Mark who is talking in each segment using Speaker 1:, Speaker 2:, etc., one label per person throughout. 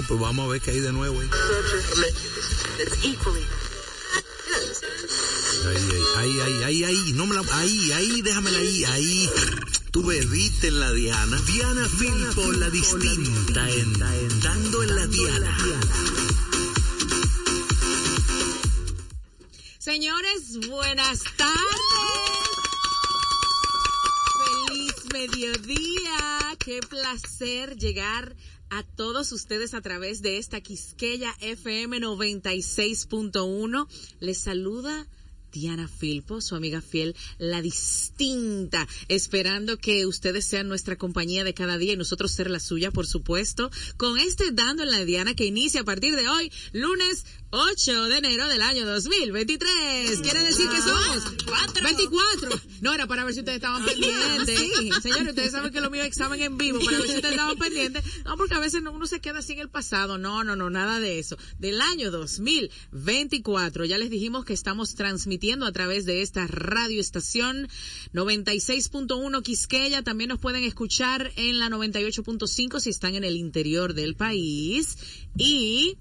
Speaker 1: Bueno, pues vamos a ver qué hay de nuevo. ahí. Ahí, ahí, ahí, ahí, ahí, no me la, ahí, ahí, déjamela ahí, ahí. Tú bebiste en la Diana. Diana Filpo, la distinta, en, dando en la Diana.
Speaker 2: Señores, buenas tardes. Feliz mediodía. Qué placer llegar a todos ustedes a través de esta Quisqueya FM 96.1. Les saluda Diana Filpo, su amiga fiel, la distinta, esperando que ustedes sean nuestra compañía de cada día y nosotros ser la suya, por supuesto, con este Dando en la Diana que inicia a partir de hoy, lunes 8 de enero del año 2023. Quiere decir que somos 24. No, era para ver si ustedes estaban pendientes. Señores, ustedes saben que lo mío es examen en vivo, para ver si ustedes estaban pendientes. No, porque a veces uno se queda así en el pasado. No, no, no, nada de eso. Del año 2024, ya les dijimos que estamos transmitiendo a través de esta radioestación 96.1 Quisqueya. También nos pueden escuchar en la 98.5 si están en el interior del país. Y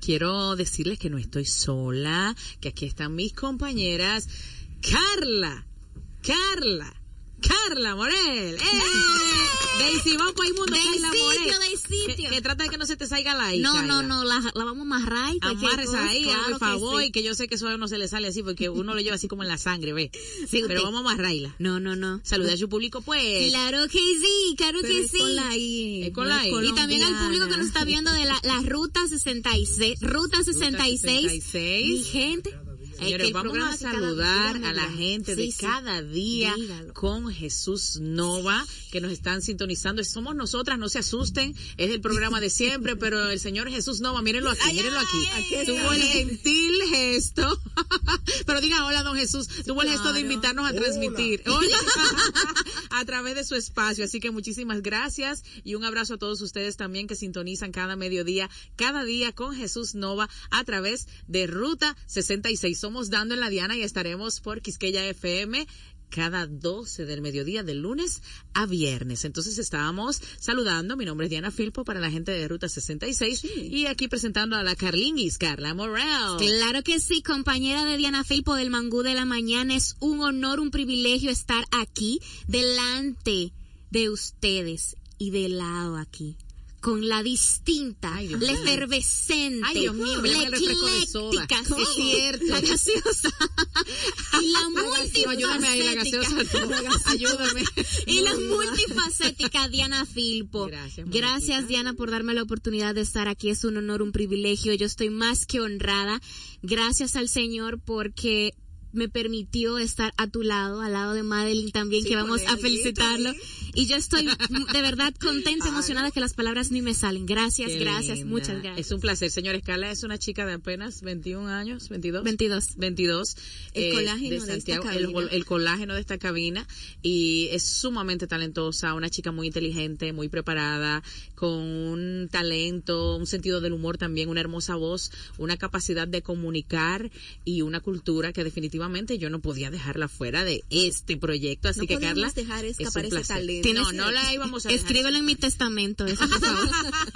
Speaker 2: quiero decirles que no estoy sola, que aquí están mis compañeras. Carla, Carla, Carla Morel. ¡Eh! Daisy, vamos para el mundo,
Speaker 3: Del sitio, del sitio.
Speaker 2: Que, que trata de que no se te salga la I,
Speaker 3: No, no, no, la, la vamos a amarrar
Speaker 2: Amarres ahí,
Speaker 3: claro
Speaker 2: por
Speaker 3: que
Speaker 2: favor,
Speaker 3: sí.
Speaker 2: y que yo sé que eso no se le sale así porque uno lo lleva así como en la sangre, ve.
Speaker 3: Sí,
Speaker 2: Pero
Speaker 3: usted-
Speaker 2: vamos a amarrarla.
Speaker 3: No, no, no.
Speaker 2: Saluda a su público, pues.
Speaker 3: Claro que sí, claro
Speaker 2: Pero
Speaker 3: que
Speaker 2: es
Speaker 3: sí.
Speaker 2: con la I, es con la I.
Speaker 3: Y también al público que nos está viendo de la, la ruta 66, ruta 66.
Speaker 2: 66.
Speaker 3: Mi gente.
Speaker 2: Señores, vamos a saludar a la gente de
Speaker 3: Sí,
Speaker 2: cada día
Speaker 3: Dígalo.
Speaker 2: con Jesús Nova, que nos están sintonizando. Somos nosotras, no se asusten, es el programa de siempre, pero el Señor Jesús Nova, mírenlo aquí,
Speaker 3: Ay,
Speaker 2: mírenlo aquí.
Speaker 3: ay,
Speaker 2: tuvo el gentil gesto, pero diga hola, don Jesús, tuvo el gesto de invitarnos a transmitir Hola. a través de su espacio. Así que muchísimas gracias y un abrazo a todos ustedes también que sintonizan cada mediodía, cada día con Jesús Nova a través de Ruta 66. Somos Dando en la Diana y estaremos por Quisqueya FM cada 12 del mediodía de lunes a viernes. Entonces estábamos saludando, mi nombre es Diana Filpo para la gente de Ruta 66 y aquí presentando a la Carlinguis, Carla Morel.
Speaker 3: Claro que sí, compañera de Diana Filpo del Mangú de la Mañana, es un honor, un privilegio estar aquí delante de ustedes y de lado aquí con la distinta,
Speaker 2: Ay,
Speaker 3: la efervescente,
Speaker 2: Ay, Dios mío,
Speaker 3: la ecléctica,
Speaker 2: Es cierto.
Speaker 3: la gaseosa, y la
Speaker 2: No, ayúdame ahí, la gaseosa.
Speaker 3: multifacética.
Speaker 2: Ayúdame.
Speaker 3: Y la multifacética Diana Filpo.
Speaker 2: Gracias,
Speaker 3: Gracias. Diana por darme la oportunidad de estar aquí. Es un honor, un privilegio. Yo estoy más que honrada. Gracias al Señor porque me permitió estar a tu lado, al lado de Madeline también,
Speaker 4: Sí,
Speaker 3: que vamos a felicitarlo. Y yo estoy de verdad contenta, emocionada que las palabras ni me salen. Gracias,
Speaker 2: Qué
Speaker 3: gracias,
Speaker 2: linda.
Speaker 3: muchas gracias.
Speaker 2: Es un placer, señor Escala. Es una chica de apenas 21 años, 22.
Speaker 3: 22.
Speaker 2: 22.
Speaker 4: El colágeno de esta
Speaker 2: el,
Speaker 4: cabina.
Speaker 2: el colágeno de esta cabina. Y es sumamente talentosa, una chica muy inteligente, muy preparada, con un talento, un sentido del humor también, una hermosa voz, una capacidad de comunicar y una cultura que definitivamente yo no podía dejarla fuera de este proyecto. Así
Speaker 4: No
Speaker 2: que, Carla.
Speaker 4: dejar
Speaker 2: es
Speaker 4: escapar
Speaker 2: un
Speaker 4: ese talento.
Speaker 2: No, no la íbamos a dejar
Speaker 3: Escríbelo en mi testamento, eso, por favor.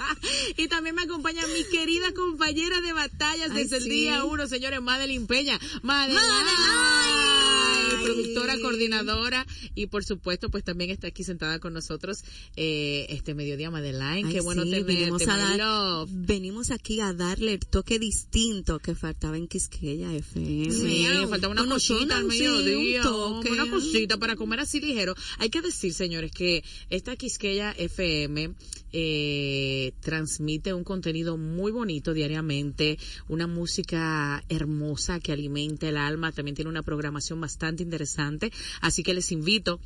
Speaker 2: y también me acompaña mi querida compañera de batallas
Speaker 4: Ay,
Speaker 2: desde el día uno, señores, Madeline Peña. Madeline,
Speaker 4: Madeline.
Speaker 2: productora, coordinadora y por supuesto, pues también está aquí sentada con nosotros eh, este mediodía, Madeline.
Speaker 4: Ay,
Speaker 2: Qué bueno
Speaker 4: sí,
Speaker 2: tenerte,
Speaker 4: venimos a dar-
Speaker 2: love.
Speaker 4: Venimos aquí a darle el toque distinto que faltaba en Quisqueya FM.
Speaker 2: Sí, faltaba una cosita al mediodía,
Speaker 4: un toque.
Speaker 2: una cosita para comer así ligero. Hay que decir, señores, que esta Quisqueya FM eh, transmite un contenido muy bonito diariamente, una música hermosa que alimenta el alma, también tiene una programación bastante interesante, así que les invito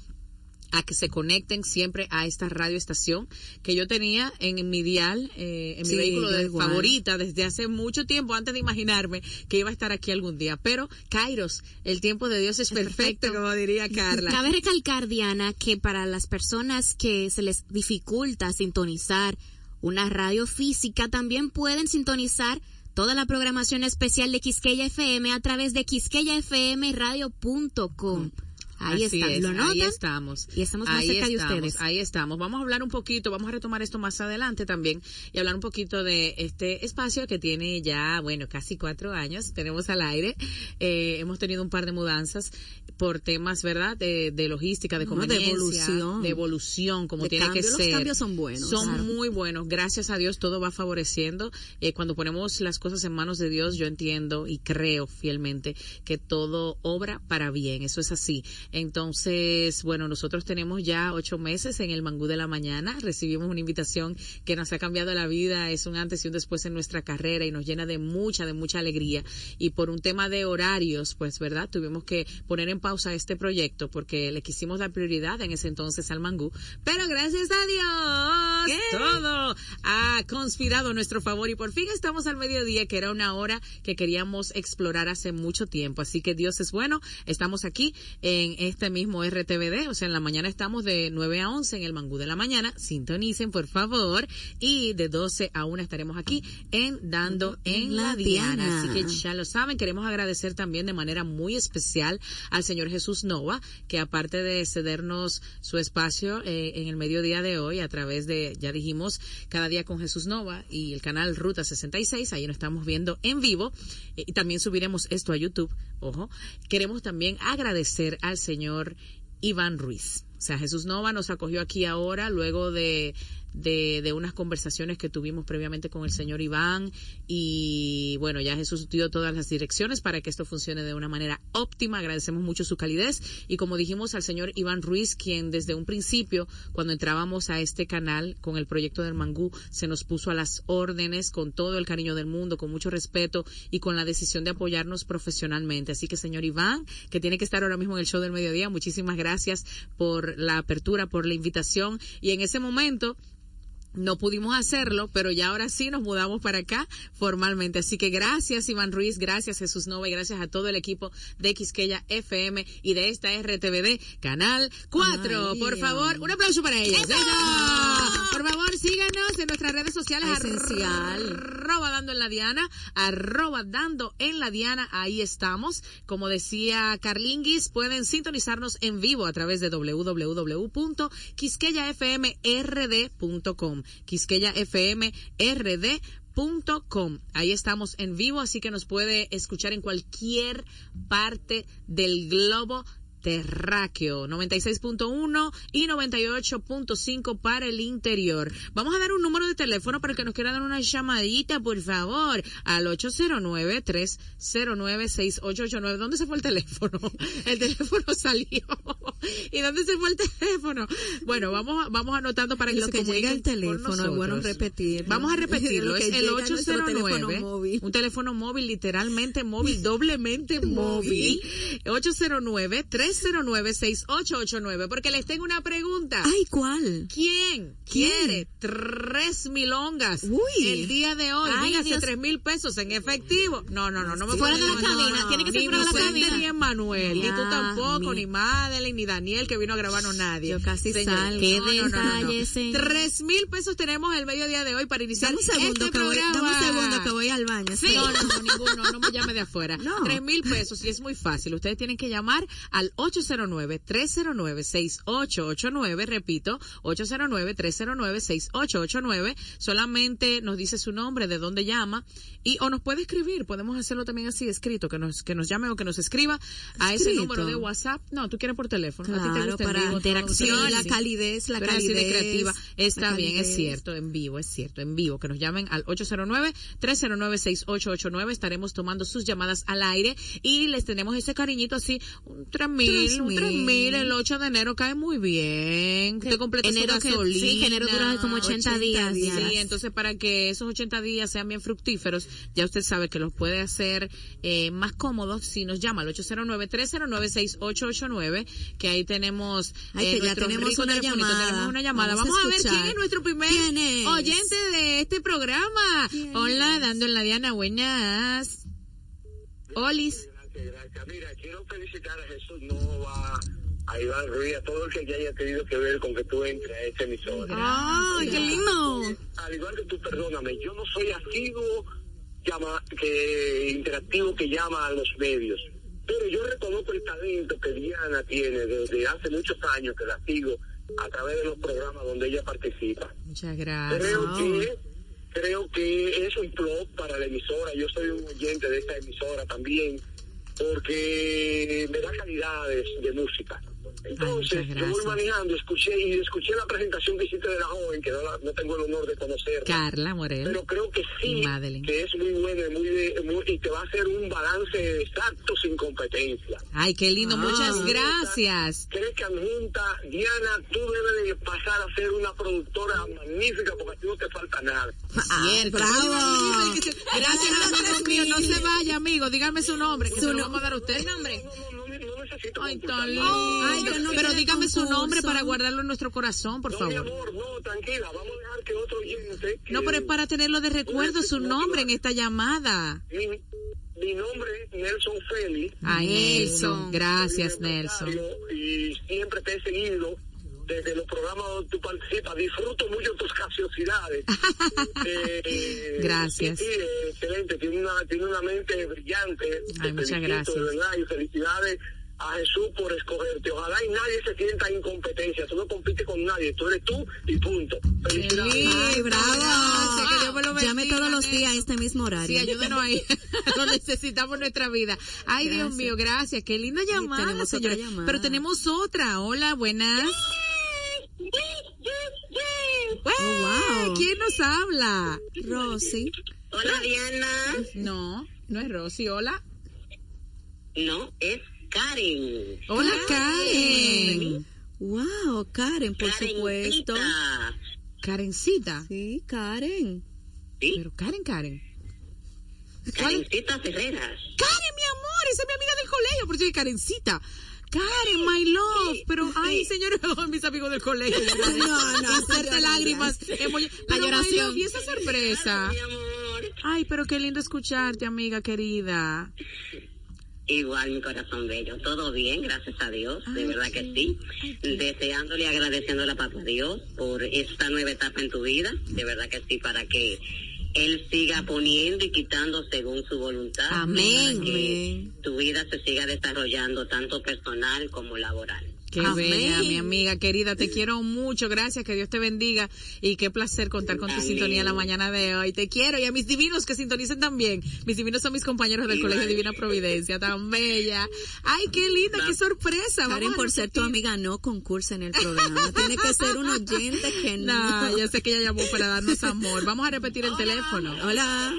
Speaker 2: a que se conecten siempre a esta radioestación que yo tenía en, mi dial, eh, en mi
Speaker 4: Sí,
Speaker 2: vehículo
Speaker 4: yo
Speaker 2: de
Speaker 4: igual.
Speaker 2: favorita desde hace mucho tiempo, antes de imaginarme que iba a estar aquí algún día. Pero, Kairos, el tiempo de Dios es, perfecto,
Speaker 4: perfecto.
Speaker 2: como diría Carla.
Speaker 3: Cabe recalcar, Diana, que para las personas que se les dificulta sintonizar una radio física, también pueden sintonizar toda la programación especial de Quisqueya FM a través de quisqueyafmradio.com. Ahí
Speaker 2: Así
Speaker 3: está,
Speaker 2: es,
Speaker 3: lo
Speaker 2: ahí
Speaker 3: notan
Speaker 2: estamos.
Speaker 3: y estamos más
Speaker 2: Ahí
Speaker 3: cerca de
Speaker 2: estamos,
Speaker 3: ustedes.
Speaker 2: Ahí estamos. Vamos a hablar un poquito, vamos a retomar esto más adelante también y hablar un poquito de este espacio que tiene ya, bueno, casi cuatro años. Tenemos al aire. Eh, hemos tenido un par de mudanzas por temas, ¿verdad? De, de logística, de
Speaker 4: No, de
Speaker 2: conveniencia,
Speaker 4: evolución.
Speaker 2: de evolución, como
Speaker 4: De
Speaker 2: tiene
Speaker 4: cambio.
Speaker 2: que
Speaker 4: Los
Speaker 2: ser.
Speaker 4: cambios son buenos,
Speaker 2: Son
Speaker 4: claro.
Speaker 2: muy buenos. Gracias a Dios todo va favoreciendo. Eh, cuando ponemos las cosas en manos de Dios, yo entiendo y creo fielmente que todo obra para bien. Eso es así. Entonces, bueno, nosotros tenemos ya ocho meses en el Mangú de la Mañana. Recibimos una invitación que nos ha cambiado la vida. Es un antes y un después en nuestra carrera y nos llena de mucha, de mucha alegría. Y por un tema de horarios, pues, ¿verdad? Tuvimos que poner en pausa este proyecto porque le quisimos dar prioridad en ese entonces al Mangú. Pero gracias a Dios, todo ha conspirado a nuestro favor y por fin estamos al mediodía, que era una hora que queríamos explorar hace mucho tiempo. Así que Dios es bueno. Estamos aquí en este mismo RTVD, o sea, en la mañana estamos de 9 a 11 en el Mangú de la mañana. Sintonicen, por favor. Y de 12 a 1 estaremos aquí en Dando en la Diana. Así que ya lo saben, queremos agradecer también de manera muy especial al señor Jesús Nova, que aparte de cedernos su espacio eh, en el mediodía de hoy a través de, ya dijimos, cada día con Jesús Nova y el canal Ruta 66, ahí nos estamos viendo en vivo eh, y también subiremos esto a YouTube, ojo. Queremos también agradecer al señor Iván Ruiz. O sea, Jesús Nova nos acogió aquí ahora luego de, de, de unas conversaciones que tuvimos previamente con el señor Iván y bueno, ya Jesús dio todas las direcciones para que esto funcione de una manera óptima. Agradecemos mucho su calidez y como dijimos al señor Iván Ruiz, quien desde un principio, cuando entrábamos a este canal con el proyecto del Mangú, se nos puso a las órdenes con todo el cariño del mundo, con mucho respeto y con la decisión de apoyarnos profesionalmente. Así que señor Iván, que tiene que estar ahora mismo en el show del mediodía, muchísimas gracias por la apertura, por la invitación y en ese momento no pudimos hacerlo, pero ya ahora sí nos mudamos para acá formalmente. Así que gracias Iván Ruiz, gracias Jesús Nova y gracias a todo el equipo de Quisqueya FM y de esta RTVD Canal 4.
Speaker 4: Ay,
Speaker 2: Por favor, un aplauso para ellos. Por favor, síganos en nuestras redes sociales.
Speaker 4: Esencial.
Speaker 2: Arroba dando en la Diana, arroba dando en la Diana, ahí estamos. Como decía Carlinguis, pueden sintonizarnos en vivo a través de www.quisqueyafmrd.com. Ahí estamos en vivo, así que nos puede escuchar en cualquier parte del globo terráqueo, 96.1 y 98.5 para el interior. Vamos a dar un número de teléfono para que nos quiera dar una llamadita, por favor, al 809-309-6889. ¿Dónde se fue el teléfono? El teléfono salió. ¿Y dónde se fue el teléfono? Bueno, vamos, vamos anotando para que
Speaker 4: Lo
Speaker 2: se
Speaker 4: que llega el teléfono, es bueno repetirlo.
Speaker 2: Vamos a repetirlo, es el
Speaker 4: llega a nuestro teléfono
Speaker 2: 809,
Speaker 4: móvil.
Speaker 2: un teléfono móvil, literalmente móvil, doblemente móvil. 809-309-6889, porque les tengo una pregunta.
Speaker 4: Ay, ¿cuál?
Speaker 2: ¿Quién,
Speaker 4: ¿Quién?
Speaker 2: quiere tres milongas
Speaker 4: Uy.
Speaker 2: el día de hoy?
Speaker 3: Ay,
Speaker 2: Dígase tres mil pesos en efectivo. No, no, no, no me
Speaker 3: Fuera de la cabina, tiene que ser fuera de la cabina.
Speaker 2: Ni Emanuel, ni tú tampoco, ni Madeline, ni Daniel, que vino a grabarnos nadie.
Speaker 4: Yo casi
Speaker 2: Señor,
Speaker 4: salgo.
Speaker 3: Qué detalle.
Speaker 2: Tres mil pesos tenemos el mediodía de hoy para iniciar
Speaker 4: Dame un segundo,
Speaker 2: este programa.
Speaker 4: dame un segundo que voy al baño.
Speaker 2: No, no, no, ninguno, no me llame de afuera.
Speaker 4: No.
Speaker 2: Tres mil pesos y es muy fácil. Ustedes tienen que llamar al 809-309-6889, repito, 809-309-6889. Solamente nos dice su nombre, de dónde llama y o nos puede escribir. Podemos hacerlo también así escrito, que nos que nos llame o que nos escriba a ese número de WhatsApp. No, tú quieres por teléfono. a ti te
Speaker 4: Claro,
Speaker 2: gusta
Speaker 4: para
Speaker 2: vivo,
Speaker 4: interacción, la
Speaker 2: sí.
Speaker 4: calidez, la
Speaker 2: así de
Speaker 4: calidez.
Speaker 2: creativa. Está bien, es cierto, en vivo, es cierto, en vivo. Que nos llamen al 809-309-6889. Estaremos tomando sus llamadas al aire y les tenemos ese cariñito así, un 3000, un 3000 el 8 de enero cae muy bien. Usted completa
Speaker 3: Enero
Speaker 2: su
Speaker 3: que-
Speaker 2: gasolina.
Speaker 3: sí, que enero dura como 80 días,
Speaker 2: Sí,
Speaker 3: ya.
Speaker 2: entonces para que esos 80 días sean bien fructíferos, ya usted sabe que los puede hacer eh, más cómodos si nos llama al 809-309-6889, que ahí tenemos
Speaker 4: Ay,
Speaker 2: eh,
Speaker 4: que ya tenemos una llamada.
Speaker 2: Tenemos una llamada.
Speaker 4: Vamos
Speaker 2: Vamos,
Speaker 4: a
Speaker 2: a, ver quién es nuestro primer
Speaker 4: ¿Quién es?
Speaker 2: oyente de este programa. Hola, dando en la Diana, buenas. Olis.
Speaker 5: Gracias, gracias. Mira, quiero felicitar a Jesús Nova, a Iván Ruiz, a todo el que ya haya tenido que ver con que tú entres a esta emisora.
Speaker 2: Ay, qué lindo.
Speaker 5: Al igual que tú, perdóname, yo no soy asiduo llama, que interactivo que llama a los medios, pero yo reconozco el talento que Diana tiene desde hace muchos años que la sigo a través de los programas donde ella participa.
Speaker 2: Muchas gracias.
Speaker 5: Creo que creo que es un plus para la emisora. Yo soy un oyente de esta emisora también porque me da calidades de música. Entonces,
Speaker 2: muchas
Speaker 5: yo voy manejando, escuché y escuché la presentación que hiciste de la joven, que no, la- no tengo el honor de conocerla.
Speaker 2: Carla Morel.
Speaker 5: Pero creo que sí,
Speaker 2: Madeline.
Speaker 5: que es muy buena y, muy de- muy- y te va a hacer un balance exacto sin competencia.
Speaker 2: Ay, qué lindo.
Speaker 4: Ah.
Speaker 2: Muchas gracias.
Speaker 5: ¿Crees que adjunta, Diana, tú debes de pasar a ser una productora magnífica porque a ti no te falta nada?
Speaker 2: Cierto.
Speaker 4: bravo.
Speaker 2: Gracias, amigo mío. No se vaya, amigo. Dígame su nombre, que
Speaker 4: Su
Speaker 2: se lo vamos a dar a usted. nombre?
Speaker 5: No, no, no, no necesito
Speaker 2: Ay, tan
Speaker 4: Ay, no
Speaker 2: Pero dígame su nombre para guardarlo en nuestro corazón, por
Speaker 5: No, mi
Speaker 2: favor.
Speaker 5: amor, no, tranquila, vamos a dejar que otro oyente... que-
Speaker 2: No, pero es para tenerlo de recuerdo su nombre en esta llamada.
Speaker 5: Mi, mi nombre es Nelson Félix.
Speaker 2: Ay, Nelson. Gracias, Nelson.
Speaker 5: Y siempre te he seguido desde los programas donde tú participas. Disfruto mucho tus graciosidades. Eh,
Speaker 2: Gracias.
Speaker 5: Sí, excelente. Tiene una, tiene una mente brillante. Te
Speaker 2: Ay, muchas
Speaker 5: felicito,
Speaker 2: gracias.
Speaker 5: De verdad, y felicidades a Jesús por escogerte. Ojalá y nadie se sienta en incompetencia. Tú no compites con nadie. Tú eres tú y punto. Felicidades.
Speaker 4: Ay, bravo.
Speaker 2: Que lo
Speaker 4: Llame todos los días a este mismo horario.
Speaker 2: Sí, ayúdenos ahí. Lo necesitamos en nuestra vida. Ay, Dios mío, gracias. Qué linda llamada,
Speaker 4: tenemos otra
Speaker 2: señores.
Speaker 4: llamada.
Speaker 2: Pero tenemos otra. Hola, buenas.
Speaker 4: Oh, wow.
Speaker 2: ¿Quién nos habla?
Speaker 4: Rosy.
Speaker 6: Hola Diana.
Speaker 2: No, no es Rosy. Hola.
Speaker 6: No, es Karen.
Speaker 2: Hola, Karen.
Speaker 4: Wow, Karen, por supuesto.
Speaker 6: Karencita.
Speaker 4: Sí, Karen.
Speaker 6: Sí,
Speaker 2: Pero Karen, Karen.
Speaker 6: Karencita Ferreras.
Speaker 2: Karen, mi amor, esa es mi amiga del colegio, por eso es Karencita. Karen, my love, pero ay, señores, mis amigos del colegio.
Speaker 4: No, no, no,
Speaker 2: lágrimas, emoji- my
Speaker 3: lloración.
Speaker 2: love, y esa sorpresa.
Speaker 6: Mi amor.
Speaker 2: Ay, pero qué lindo escucharte, amiga querida.
Speaker 6: Igual mi corazón bello, todo bien, gracias a Dios, de verdad que sí. Deseándole y agradeciéndole a Papá Dios por esta nueva etapa en tu vida, de verdad que sí, para que Él siga poniendo y quitando según su voluntad.
Speaker 3: Amén.
Speaker 6: Para que tu vida se siga desarrollando tanto personal como laboral.
Speaker 2: Qué
Speaker 3: Amén.
Speaker 2: bella, mi amiga querida, te quiero mucho, gracias, que Dios te bendiga y qué placer contar con tu
Speaker 6: Amén.
Speaker 2: sintonía en la mañana de hoy. Te quiero y a mis divinos que sintonicen también. Mis divinos son mis compañeros del. Colegio Divina Providencia, tan bella. Ay, qué linda, qué sorpresa. Vamos
Speaker 4: por ser tu amiga, no concursa en el programa. Tiene que ser un oyente que no.
Speaker 2: No, yo sé que ella llamó para darnos amor. Vamos a repetir el teléfono.
Speaker 4: Hola.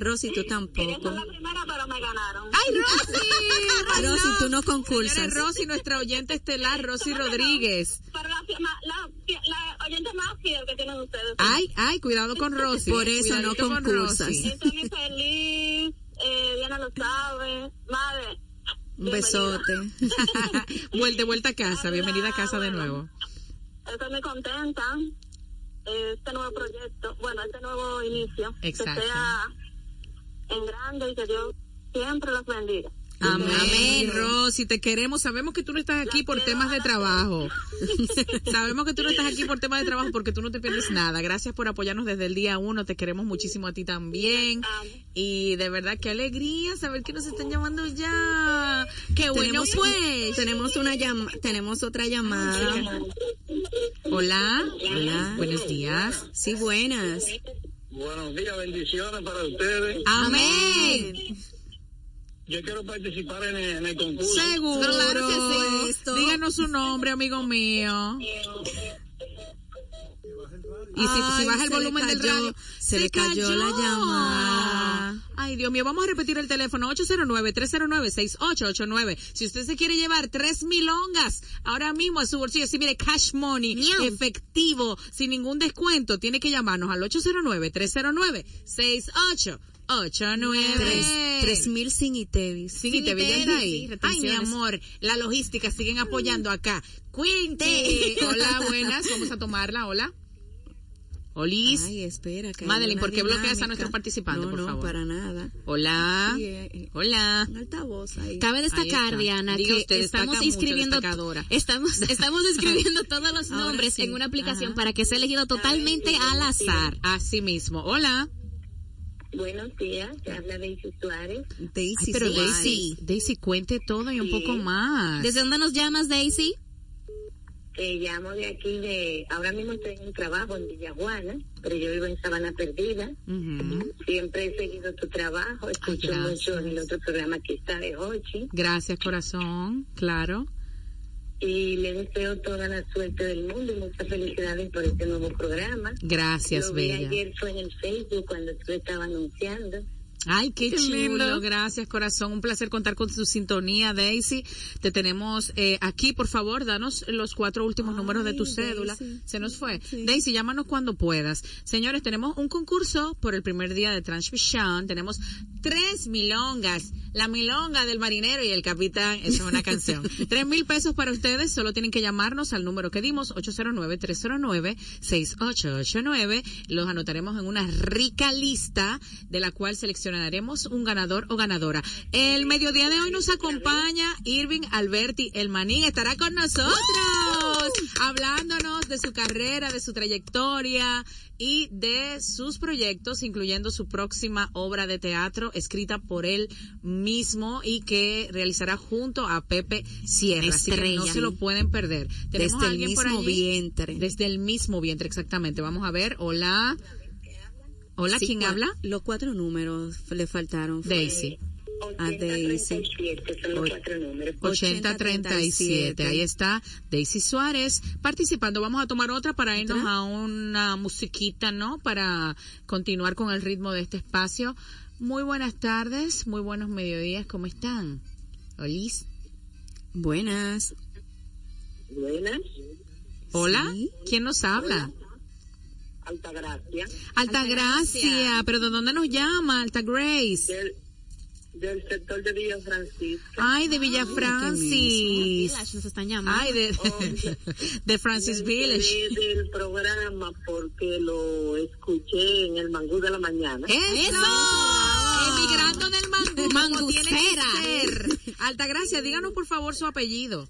Speaker 4: Rosy, tú tampoco.
Speaker 6: primera, pero me ganaron.
Speaker 2: ¡Ay, Rosy!
Speaker 4: Rosy, tú no concursas.
Speaker 2: Rosy, nuestra oyente estelar, Rosy Rodríguez.
Speaker 6: Pero la, la, oyente más fiel que tienen ustedes.
Speaker 2: Ay, ay, cuidado con Rosy.
Speaker 4: Por eso no
Speaker 2: Cuidadito con
Speaker 4: concursas.
Speaker 6: Estoy muy feliz, eh, Diana lo sabe. Madre,
Speaker 4: Un besote.
Speaker 2: De vuelta a casa, bienvenida a casa de nuevo.
Speaker 6: estoy muy contenta. eh, Este nuevo proyecto, bueno, este nuevo inicio,
Speaker 2: Exacto.
Speaker 6: que sea en grande y que Dios siempre los bendiga.
Speaker 4: Amén.
Speaker 2: Amén, Rosy, te queremos. Sabemos que tú no estás aquí por temas de trabajo. Sabemos que tú no estás aquí por temas de trabajo porque tú no te pierdes nada. Gracias por apoyarnos desde el día uno. Te queremos muchísimo a ti también. Y de verdad, qué alegría saber que nos están llamando ya. Qué bueno,
Speaker 4: Tenemos,
Speaker 2: pues.
Speaker 4: tenemos una llama, tenemos otra llamada.
Speaker 2: Hola.
Speaker 4: Hola.
Speaker 2: Buenos días.
Speaker 4: Sí, buenas.
Speaker 5: Buenos días, bendiciones para ustedes.
Speaker 2: Amén.
Speaker 5: Yo quiero participar en el, en el concurso.
Speaker 2: Seguro.
Speaker 4: Claro que sí.
Speaker 2: Díganos su nombre, amigo mío. Y si,
Speaker 4: Ay,
Speaker 2: si baja el volumen del radio.
Speaker 4: se le cayó la llamada.
Speaker 2: Ay, Dios mío, vamos a repetir el teléfono 809-309-6889. Si usted se quiere llevar tres milongas ahora mismo a su bolsillo, si mire, cash money,
Speaker 3: Miau.
Speaker 2: efectivo, sin ningún descuento, tiene que llamarnos al 809-309-6889.
Speaker 4: Tres, tres mil sin ITEVIS.
Speaker 2: Sí, te vi ya está ahí.
Speaker 3: sí,
Speaker 2: Ay, mi amor, la logística siguen apoyando acá. Quinte. Hola, buenas. Vamos a tomarla. Hola. Olis.
Speaker 4: Ay, espera. que
Speaker 2: Madeline, ¿por qué bloqueas a nuestro participante,
Speaker 4: no,
Speaker 2: por
Speaker 4: no,
Speaker 2: favor?
Speaker 4: para nada.
Speaker 2: Hola.
Speaker 4: Sí, eh,
Speaker 2: Hola.
Speaker 4: un altavoz ahí.
Speaker 3: Cabe destacar. Diana,
Speaker 2: Diga
Speaker 3: que
Speaker 2: usted,
Speaker 3: estamos inscribiendo, estamos, estamos inscribiendo todos los
Speaker 4: Ahora
Speaker 3: nombres
Speaker 4: sí.
Speaker 3: en una aplicación
Speaker 4: Ajá.
Speaker 3: para que sea elegido totalmente al azar.
Speaker 2: Así mismo. Hola.
Speaker 6: Buenos días, te habla Daisy Suárez.
Speaker 4: Daisy,
Speaker 2: Ay, pero
Speaker 4: Suárez.
Speaker 2: Daisy, Daisy, cuente todo y un
Speaker 6: Sí.
Speaker 2: poco más.
Speaker 3: ¿Desde dónde nos llamas, Daisy?
Speaker 6: Te llamo de aquí de, ahora mismo estoy en un trabajo en Villajuana, pero yo vivo en Sabana Perdida. Siempre he seguido tu trabajo, escucho mucho en el otro programa que está de Hochi
Speaker 2: Gracias, corazón. Claro.
Speaker 6: y le deseo toda la suerte del mundo y muchas felicidades por este nuevo programa.
Speaker 2: Gracias,
Speaker 6: Lo vi
Speaker 2: Bella.
Speaker 6: ayer fue en el Facebook cuando tú estabas anunciando.
Speaker 2: Ay, qué,
Speaker 3: Qué
Speaker 2: chulo.
Speaker 3: lindo.
Speaker 2: Gracias, corazón. Un placer contar con tu sintonía, Daisy. Te tenemos eh, aquí, por favor, danos los cuatro últimos números de tu cédula. Se nos fue.
Speaker 4: Sí.
Speaker 2: Daisy, llámanos cuando puedas. Señores, tenemos un concurso por el primer día de transmisión. Tenemos tres milongas. La milonga del marinero y el capitán. Esa es una canción. Tres mil pesos para ustedes. Solo tienen que llamarnos al número que dimos, 809-309-6889. Los anotaremos en una rica lista de la cual seleccionaremos un ganador o ganadora. El mediodía de hoy nos acompaña Irving Alberti, el manín, estará con nosotros hablándonos de su carrera, de su trayectoria y de sus proyectos, incluyendo su próxima obra de teatro escrita por él mismo y que realizará junto a Pepe Sierra. Así que no se lo pueden perder. ¿Tenemos
Speaker 4: Desde
Speaker 2: a
Speaker 4: el
Speaker 2: alguien por
Speaker 4: mismo
Speaker 2: allí?
Speaker 4: vientre.
Speaker 2: Desde el mismo vientre, exactamente. Vamos a ver. Hola. Hola,
Speaker 4: Sí,
Speaker 2: ¿quién habla?
Speaker 4: Los cuatro números le faltaron. Fue
Speaker 2: Daisy.
Speaker 4: A Daisy.
Speaker 6: 8037 son los cuatro números.
Speaker 2: 8037. Ahí está Daisy Suárez participando. Vamos a tomar otra para irnos a una musiquita, ¿no? Para continuar con el ritmo de este espacio. Muy buenas tardes, muy buenos mediodías. ¿Cómo están? Olis.
Speaker 4: Buenas.
Speaker 6: Buenas,
Speaker 2: Hola.
Speaker 4: Sí.
Speaker 2: ¿Quién nos habla?
Speaker 6: Altagracia.
Speaker 2: Alta Gracia. ¿Pero de dónde nos llama? Alta Grace.
Speaker 6: Del,
Speaker 7: del sector de Villa Francisca.
Speaker 2: Ay, de Villa Francis.
Speaker 3: Nos están llamando.
Speaker 2: Ay, de, de Francis Village.
Speaker 7: Del, del programa porque lo escuché en el Mangú de la mañana.
Speaker 2: ¡Eso! Emigrando del Mangú. ser. Altagracia, díganos por favor su apellido.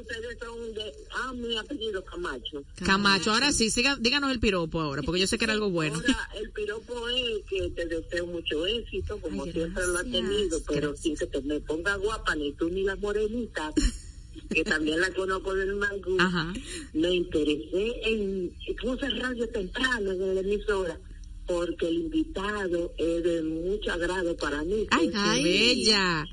Speaker 7: Ustedes son de... Ah, mi apellido Camacho.
Speaker 2: Camacho, ahora sí, siga- díganos el piropo ahora, porque yo sé que era algo bueno.
Speaker 7: Ahora, el piropo es que te deseo mucho éxito, como
Speaker 3: Ay,
Speaker 7: siempre lo has
Speaker 3: gracias.
Speaker 7: tenido, pero sin que te me ponga guapa ni tú ni la morenita, que también la conozco del Mangú.
Speaker 2: Ajá.
Speaker 7: Me interesé en... Puse radio temprano en la emisora, porque el invitado es de mucho agrado para mí.
Speaker 2: Ay, qué
Speaker 3: Ay.
Speaker 2: bella.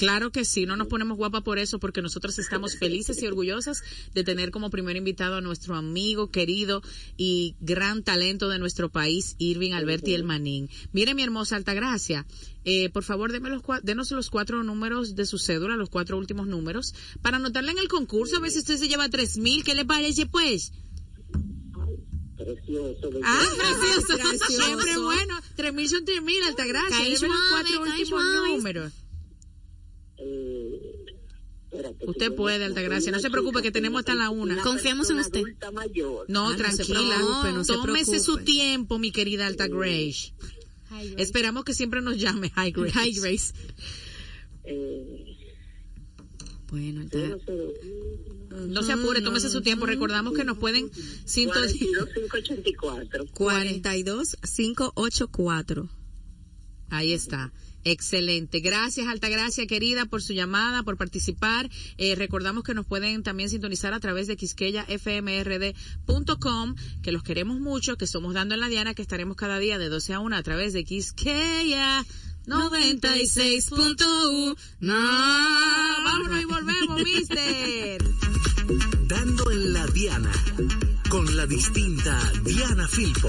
Speaker 2: Claro que sí, no nos ponemos guapa por eso, porque nosotros estamos felices y orgullosas de tener como primer invitado a nuestro amigo querido y gran talento de nuestro país, Irving Alberti El Manín. Mire, mi hermosa Altagracia, eh, por favor, deme los, denos los cuatro números de su cédula, los cuatro últimos números, para anotarle en el concurso, a ver si usted se lleva tres mil, ¿qué le parece, pues?
Speaker 7: Precioso.
Speaker 2: Ah,
Speaker 7: belleza.
Speaker 2: precioso. Siempre bueno. Tres mil son tres mil, Altagracia. Deme los cuatro últimos números. Usted puede,
Speaker 7: no-
Speaker 2: Altagracia, no se preocupe, que tenemos hasta la una.
Speaker 3: Confiamos en usted.
Speaker 2: No,
Speaker 4: Ah, no se
Speaker 2: tranquila.
Speaker 4: no
Speaker 2: Tómese su tiempo, mi querida Alta Grace. Esperamos que siempre nos llame High Grace.
Speaker 3: Hi, Grace.
Speaker 7: Eh,
Speaker 4: Bueno, Alta-
Speaker 7: no
Speaker 2: se apure, tómese su tiempo. Recordamos que nos pueden sintonizar.
Speaker 7: 42584.
Speaker 4: 42 584.
Speaker 2: Ahí está. Excelente. Gracias, Altagracia, querida, por su llamada, por participar. Eh, recordamos que nos pueden también sintonizar a través de quisqueyafmrd.com, que los queremos mucho, que somos Dando en la Diana, que estaremos cada día de 12 a 1 a través de Quisqueya 96.1. No, vámonos y volvemos, mister.
Speaker 1: Dando en la Diana, con la distinta Diana Filpo.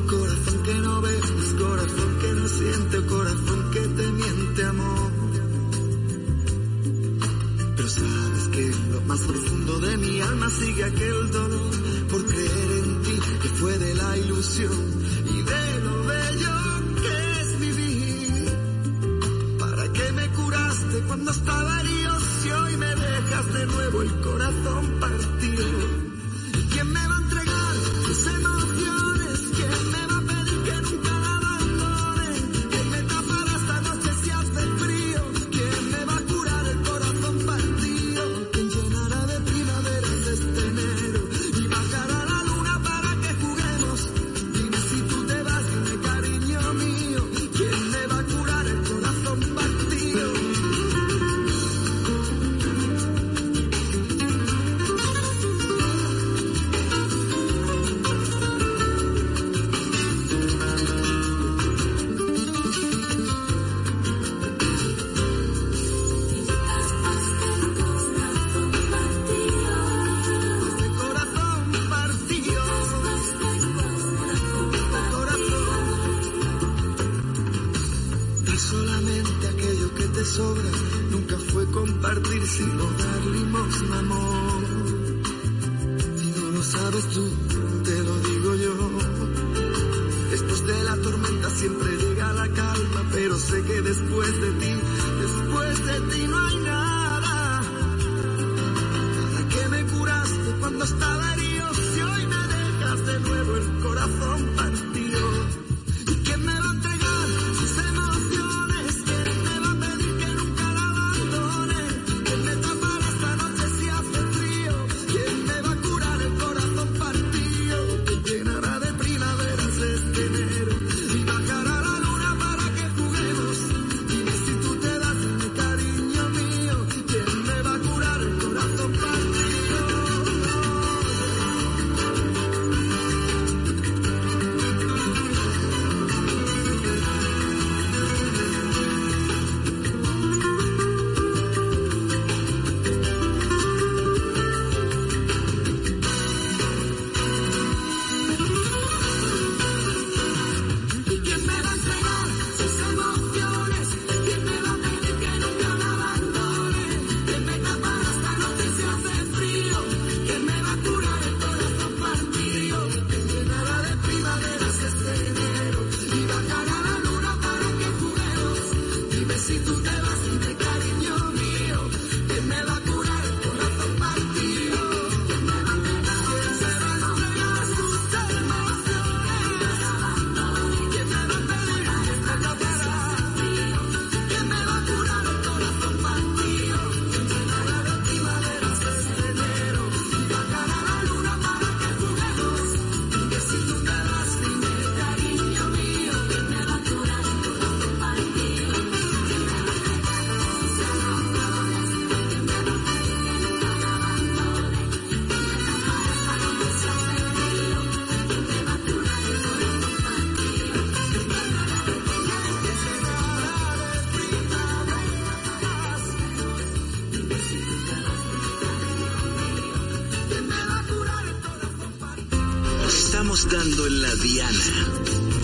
Speaker 8: Que no ve, mi corazón que no siente, corazón que te miente amor. Pero sabes que en lo más profundo de mi alma sigue aquel dolor por creer en ti que fue de la ilusión y de lo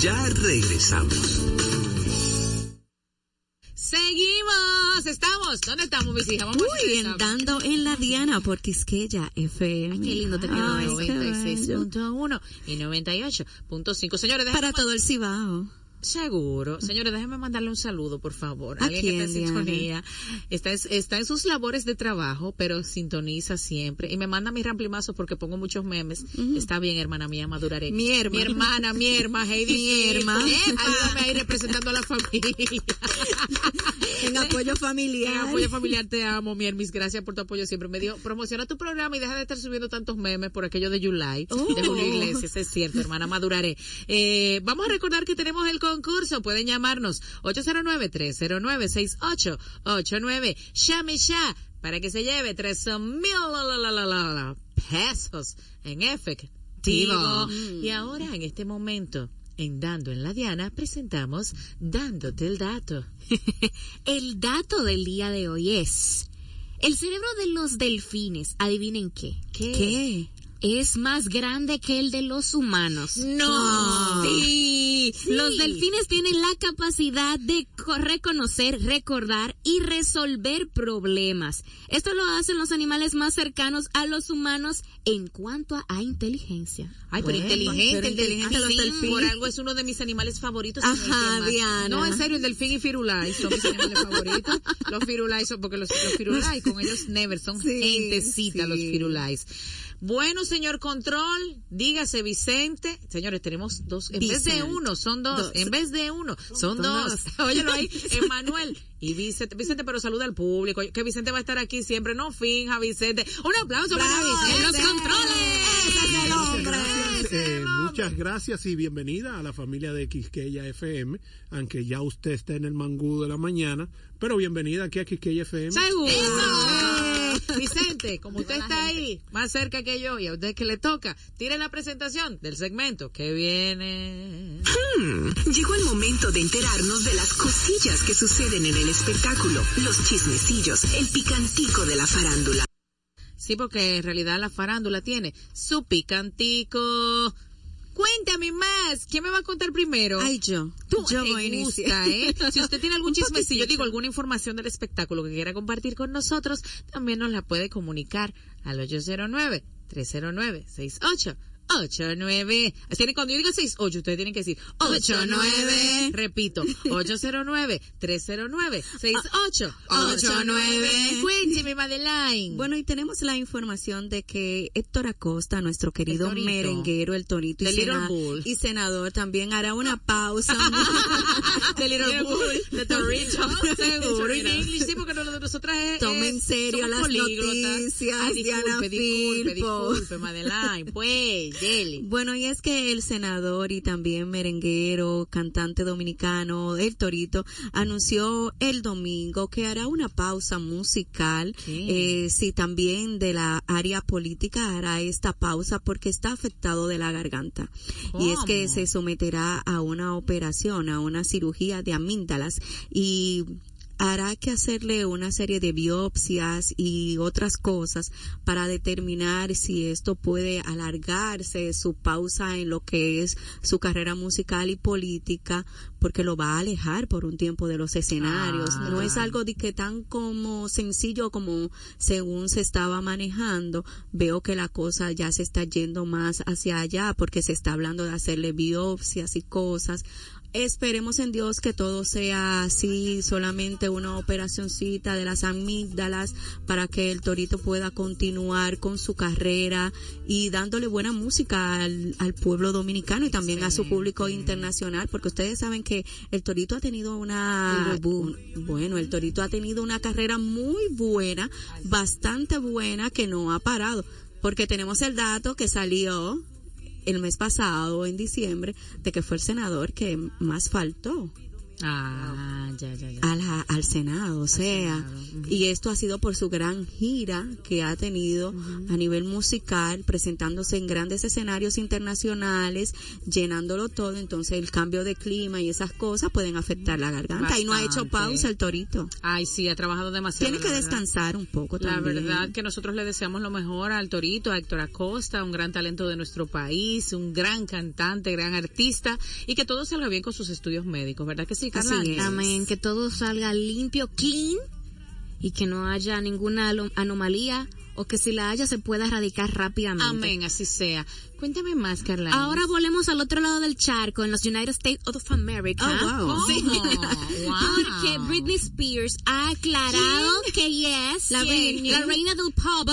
Speaker 1: Ya regresamos.
Speaker 2: Seguimos, estamos. ¿Dónde estamos, mis hijas? Vamos a
Speaker 4: Uy,
Speaker 2: hacer esa-
Speaker 4: dando en la Diana por Quisqueya FM.
Speaker 2: Ay, qué lindo te quedó.
Speaker 4: Ay, qué bello.
Speaker 2: 96.1 y 98.5. Señores,
Speaker 4: Para todo el Cibao.
Speaker 2: Seguro. Señores, déjenme mandarle un saludo, por favor.
Speaker 4: ¿A
Speaker 2: Alguien que está en
Speaker 4: quién, Diana?
Speaker 2: sintonía. Está, en- está en sus labores de trabajo, pero sintoniza siempre. Y me manda mis ramplimazos porque pongo muchos memes. Está bien, hermana mía, maduraré.
Speaker 4: Mi herma.
Speaker 2: Mi hermana, mi hermana, Heidi.
Speaker 4: Mi herma.
Speaker 2: Ayúdame a ir representando a la familia.
Speaker 4: En apoyo
Speaker 2: En
Speaker 4: familiar.
Speaker 2: apoyo familiar te amo, mi Hermis. Gracias por tu apoyo siempre. Me dio, promociona tu programa y deja de estar subiendo tantos memes por aquello de July,
Speaker 4: Oh.
Speaker 2: de Julio Iglesias. Es cierto, hermana, maduraré. Eh, vamos a recordar que tenemos el concurso. Pueden llamarnos 809-309-6889. Llame ya para que se lleve 13 mil pesos en efectivo. Y ahora, en este momento, en Dando en la Diana, presentamos Dándote el Dato.
Speaker 3: El dato del día de hoy es, el cerebro de los delfines, adivinen qué,
Speaker 4: ¿Qué?
Speaker 3: Es más grande que el de los humanos.
Speaker 2: No.
Speaker 3: Sí. Los delfines tienen la capacidad de co- reconocer, recordar y resolver problemas. Esto lo hacen los animales más cercanos a los humanos en cuanto a, a inteligencia.
Speaker 2: Ay, pero
Speaker 4: Bueno,
Speaker 2: inteligente,
Speaker 4: pero
Speaker 2: el
Speaker 4: inteligente
Speaker 2: delfín,
Speaker 4: los delfines.
Speaker 2: por algo es uno de mis animales favoritos.
Speaker 4: Ajá. Diana.
Speaker 2: No, en serio, el delfín y firulais son mis animales favoritos. Los firulais son, porque los, los firulais con ellos never, son
Speaker 4: Sí,
Speaker 2: gentecita
Speaker 4: sí.
Speaker 2: los firulais. Bueno, señor control, dígase Vicente. Señores, tenemos dos, en vez de uno, son dos.
Speaker 4: Dos.
Speaker 2: En vez de uno, son,
Speaker 4: Son
Speaker 2: dos.
Speaker 4: dos.
Speaker 2: Óyelo ahí, Emanuel. Y Vicente, Vicente, pero saluda al público, que Vicente va a estar aquí siempre, no finja, Vicente. Un aplauso para Vicente. Los
Speaker 4: Vicente.
Speaker 2: controles.
Speaker 4: Ese es el hombre.
Speaker 9: Gracias, eh, muchas gracias y bienvenida a la familia de Quisqueya FM, aunque ya usted está en el mangú de la mañana, pero bienvenida aquí a Quisqueya FM.
Speaker 2: Seguro. Vicente, como usted está ahí, más cerca que yo, y a usted que le toca, tire la presentación del segmento que viene.
Speaker 10: Llegó el momento de enterarnos de las cosillas que suceden en el espectáculo, los chismecillos, el picantico de la farándula.
Speaker 2: Sí, porque en realidad la farándula tiene su picantico. Cuéntame más. ¿Quién me va a contar primero?
Speaker 4: Ay, yo.
Speaker 2: Tú
Speaker 4: yo
Speaker 2: te
Speaker 4: voy a
Speaker 2: gusta. ¿eh? Si usted tiene algún chismecillo, digo, alguna información del espectáculo que quiera compartir con nosotros, también nos la puede comunicar al 809-309-6889. Tiene, cuando yo diga 68, ustedes tienen que decir 89. Repito, 809-309-6889. Cuénteme, Madeline.
Speaker 4: Bueno, y tenemos la información de que Héctor Acosta, nuestro querido
Speaker 2: Torito.
Speaker 4: merenguero, el Torito y, sena-
Speaker 2: Bull.
Speaker 4: y senador, también hará una pausa.
Speaker 2: The Little Bull, the Torito. Seguro. En English, sí, porque de nosotras es.
Speaker 4: Tome en serio las
Speaker 2: políglotas.
Speaker 4: noticias,
Speaker 2: Ay, disculpe,
Speaker 4: Diana
Speaker 2: disculpe,
Speaker 4: Filpo.
Speaker 2: disculpe, Madeline. Pues, dele.
Speaker 4: Bueno, y es que el senador y también merenguero, cantante dominicano, el Torito, anunció el domingo que hará una pausa musical.
Speaker 2: Sí.
Speaker 4: Eh, sí, también de la área política hará esta pausa porque está afectado de la garganta. Y es que se someterá a una operación, a una cirugía de amígdalas y hará que hacerle una serie de biopsias y otras cosas para determinar si esto puede alargarse su pausa en lo que es su carrera musical y política porque lo va a alejar por un tiempo de los escenarios
Speaker 2: Ah.
Speaker 4: no es algo de que tan como sencillo como según se estaba manejando veo que la cosa ya se está yendo más hacia allá porque se está hablando de hacerle biopsias y cosas Esperemos en Dios que todo sea así, solamente una operacioncita de las amígdalas para que el torito pueda continuar con su carrera y dándole buena música al, al pueblo dominicano y también a su público internacional, porque ustedes saben que el torito ha tenido una, un- bueno, el torito ha tenido una carrera muy buena, bastante buena que no ha parado, porque tenemos el dato que salió el mes pasado, en diciembre, de que fue el senador que más faltó.
Speaker 2: Ah, ya, ya, ya.
Speaker 4: a la- al Senado, o sea, y esto ha sido por su gran gira que ha tenido a nivel musical, presentándose en grandes escenarios internacionales, llenándolo todo, entonces el cambio de clima y esas cosas pueden afectar la garganta y no ha hecho pausa el torito.
Speaker 2: Ay, sí, ha trabajado demasiado.
Speaker 4: Tiene que
Speaker 2: la verdad.
Speaker 4: descansar un poco
Speaker 2: La
Speaker 4: también.
Speaker 2: verdad que nosotros le deseamos lo mejor al Torito, a Héctor Acosta, un gran talento de nuestro país, un gran cantante, gran artista y que todo salga bien con sus estudios médicos, ¿verdad que sí, Carla?
Speaker 3: Amén. Que todo salga limpio, clean y que no haya ninguna anomalía o que si la haya se pueda erradicar rápidamente.
Speaker 2: Amén, así sea. Cuéntame más, Carla.
Speaker 3: Ahora volvemos al otro lado del charco, en los United States of America.
Speaker 4: Oh, wow.
Speaker 3: Sí.
Speaker 2: wow.
Speaker 3: Porque Britney Spears ha aclarado que yes,
Speaker 4: La Britney.
Speaker 3: la reina del pop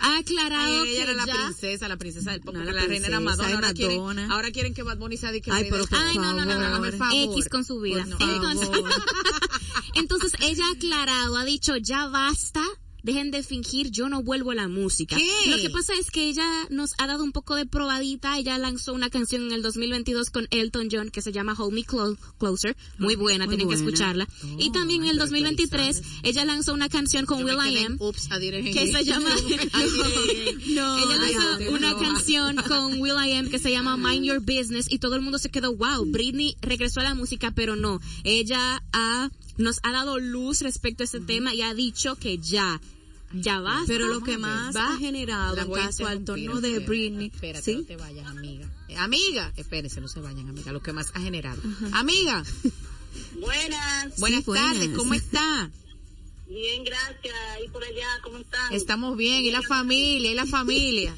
Speaker 3: ha aclarado
Speaker 2: Ay, ella
Speaker 3: que
Speaker 2: era la
Speaker 3: ya
Speaker 2: princesa, la princesa del pop,
Speaker 4: No, la
Speaker 2: la, reina era
Speaker 4: princesa,
Speaker 2: Madonna. Ahora, quieren,
Speaker 4: Madonna.
Speaker 2: ahora quieren que Bad Bunny sea de que
Speaker 4: Ay, pero.
Speaker 3: Ay, no, no, no, no,
Speaker 4: favor.
Speaker 2: favor.
Speaker 3: X con su vida.
Speaker 2: Pues no,
Speaker 3: Entonces, entonces ella ha aclarado, ha dicho ya basta. Dejen de fingir, yo no vuelvo a la música.
Speaker 2: ¿Qué?
Speaker 3: Lo que pasa es que ella nos ha dado un poco de probadita. Ella lanzó una canción en el 2022 con Elton John que se llama Hold Me Clo- Closer. Muy buena,
Speaker 4: Muy
Speaker 3: tienen que escucharla. y también en el 2023 ella lanzó una canción con
Speaker 2: Yo
Speaker 3: Will I Am que se llama no, ella lanzó una canción con Will I Am que se llama Mind Your Business y todo el mundo se quedó wow Britney regresó a la música pero no ella ha nos ha dado luz respecto a ese tema y ha dicho que ya ya basta
Speaker 4: Pero lo que más
Speaker 3: Va.
Speaker 4: ha generado en caso al tono de
Speaker 2: espérate,
Speaker 4: Britney,
Speaker 2: Espérate, no
Speaker 4: ¿sí?
Speaker 2: te vayas, amiga. Eh, amiga, espérense, no se vayan, amiga. Lo que más ha generado. Amiga,
Speaker 7: Buenas,
Speaker 2: buenas
Speaker 4: buenas.
Speaker 2: tardes, ¿cómo está?
Speaker 7: bien, gracias. ¿Y por allá cómo están?
Speaker 2: Estamos bien, ¿y la familia? ¿Y la familia?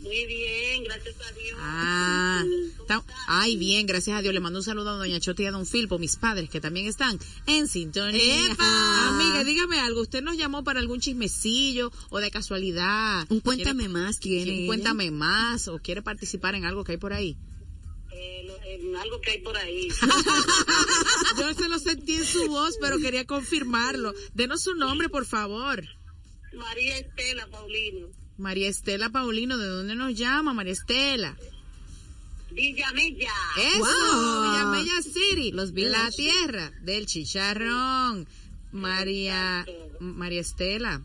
Speaker 7: Muy bien, gracias a Dios.
Speaker 2: Ah, está- ay, bien, gracias a Dios. Le mando un saludo a doña Choti y a don Filpo, mis padres, que también están en sintonía.
Speaker 4: ¡Epa!
Speaker 2: Amiga, dígame algo. ¿Usted nos llamó para algún chismecillo o de casualidad?
Speaker 4: Un cuéntame
Speaker 2: ¿Quiere-
Speaker 4: más, ¿quién
Speaker 2: Sí,
Speaker 4: es ella?
Speaker 2: Cuéntame más o quiere participar en algo que hay por ahí.
Speaker 7: Eh, lo- en algo que hay por ahí.
Speaker 2: Yo se lo sentí en su voz, pero quería confirmarlo. Denos su nombre, por favor.
Speaker 7: María Estela Paulino.
Speaker 2: María Estela Paulino, ¿de dónde nos llama María Estela?
Speaker 7: Villamella.
Speaker 2: Eso,
Speaker 4: Wow.
Speaker 2: Villamella City,
Speaker 3: Los
Speaker 2: la tierra del chicharrón. María, María Estela,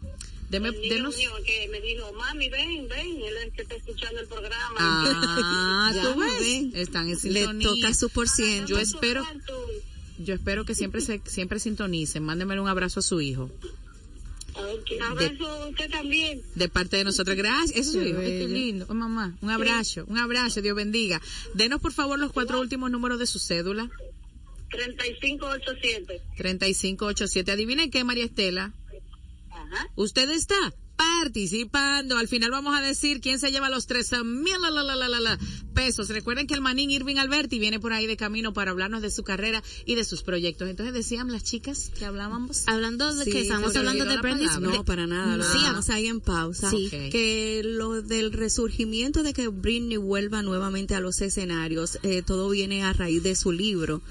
Speaker 2: deme,
Speaker 7: El niño
Speaker 2: denos.
Speaker 7: mío que me dijo, mami, ven, ven, él es que está escuchando el programa.
Speaker 2: Ah,
Speaker 4: Ya,
Speaker 2: tú ves,
Speaker 4: ven.
Speaker 2: están en
Speaker 4: Le
Speaker 2: sintonía.
Speaker 4: toca su por ciento.
Speaker 2: Yo espero, yo espero que siempre se, siempre sintonicen. Mándemele un abrazo a su hijo.
Speaker 7: Abrazo a usted también.
Speaker 2: De parte de nosotros, gracias. Eso es Qué
Speaker 4: bello.
Speaker 2: lindo. Oh, mamá, un abrazo, un abrazo, Dios bendiga. Denos por favor los cuatro últimos números de su cédula.
Speaker 7: 3587.
Speaker 2: 3587. Adivinen qué, María Estela.
Speaker 7: Ajá.
Speaker 2: Usted está participando. Al final vamos a decir quién se lleva los 13 mil la, la, la, la, la, la, pesos. Recuerden que el manín Irving Alberti viene por ahí de camino para hablarnos de su carrera y de sus proyectos. Entonces decían las chicas que hablábamos.
Speaker 3: hablando de
Speaker 4: Sí,
Speaker 3: que estamos hablando de
Speaker 2: palabra.
Speaker 4: No, para nada, lo dejamos ahí en pausa.
Speaker 3: Sí.
Speaker 4: Que lo del resurgimiento de que Britney vuelva nuevamente a los escenarios, eh, todo viene a raíz de su libro.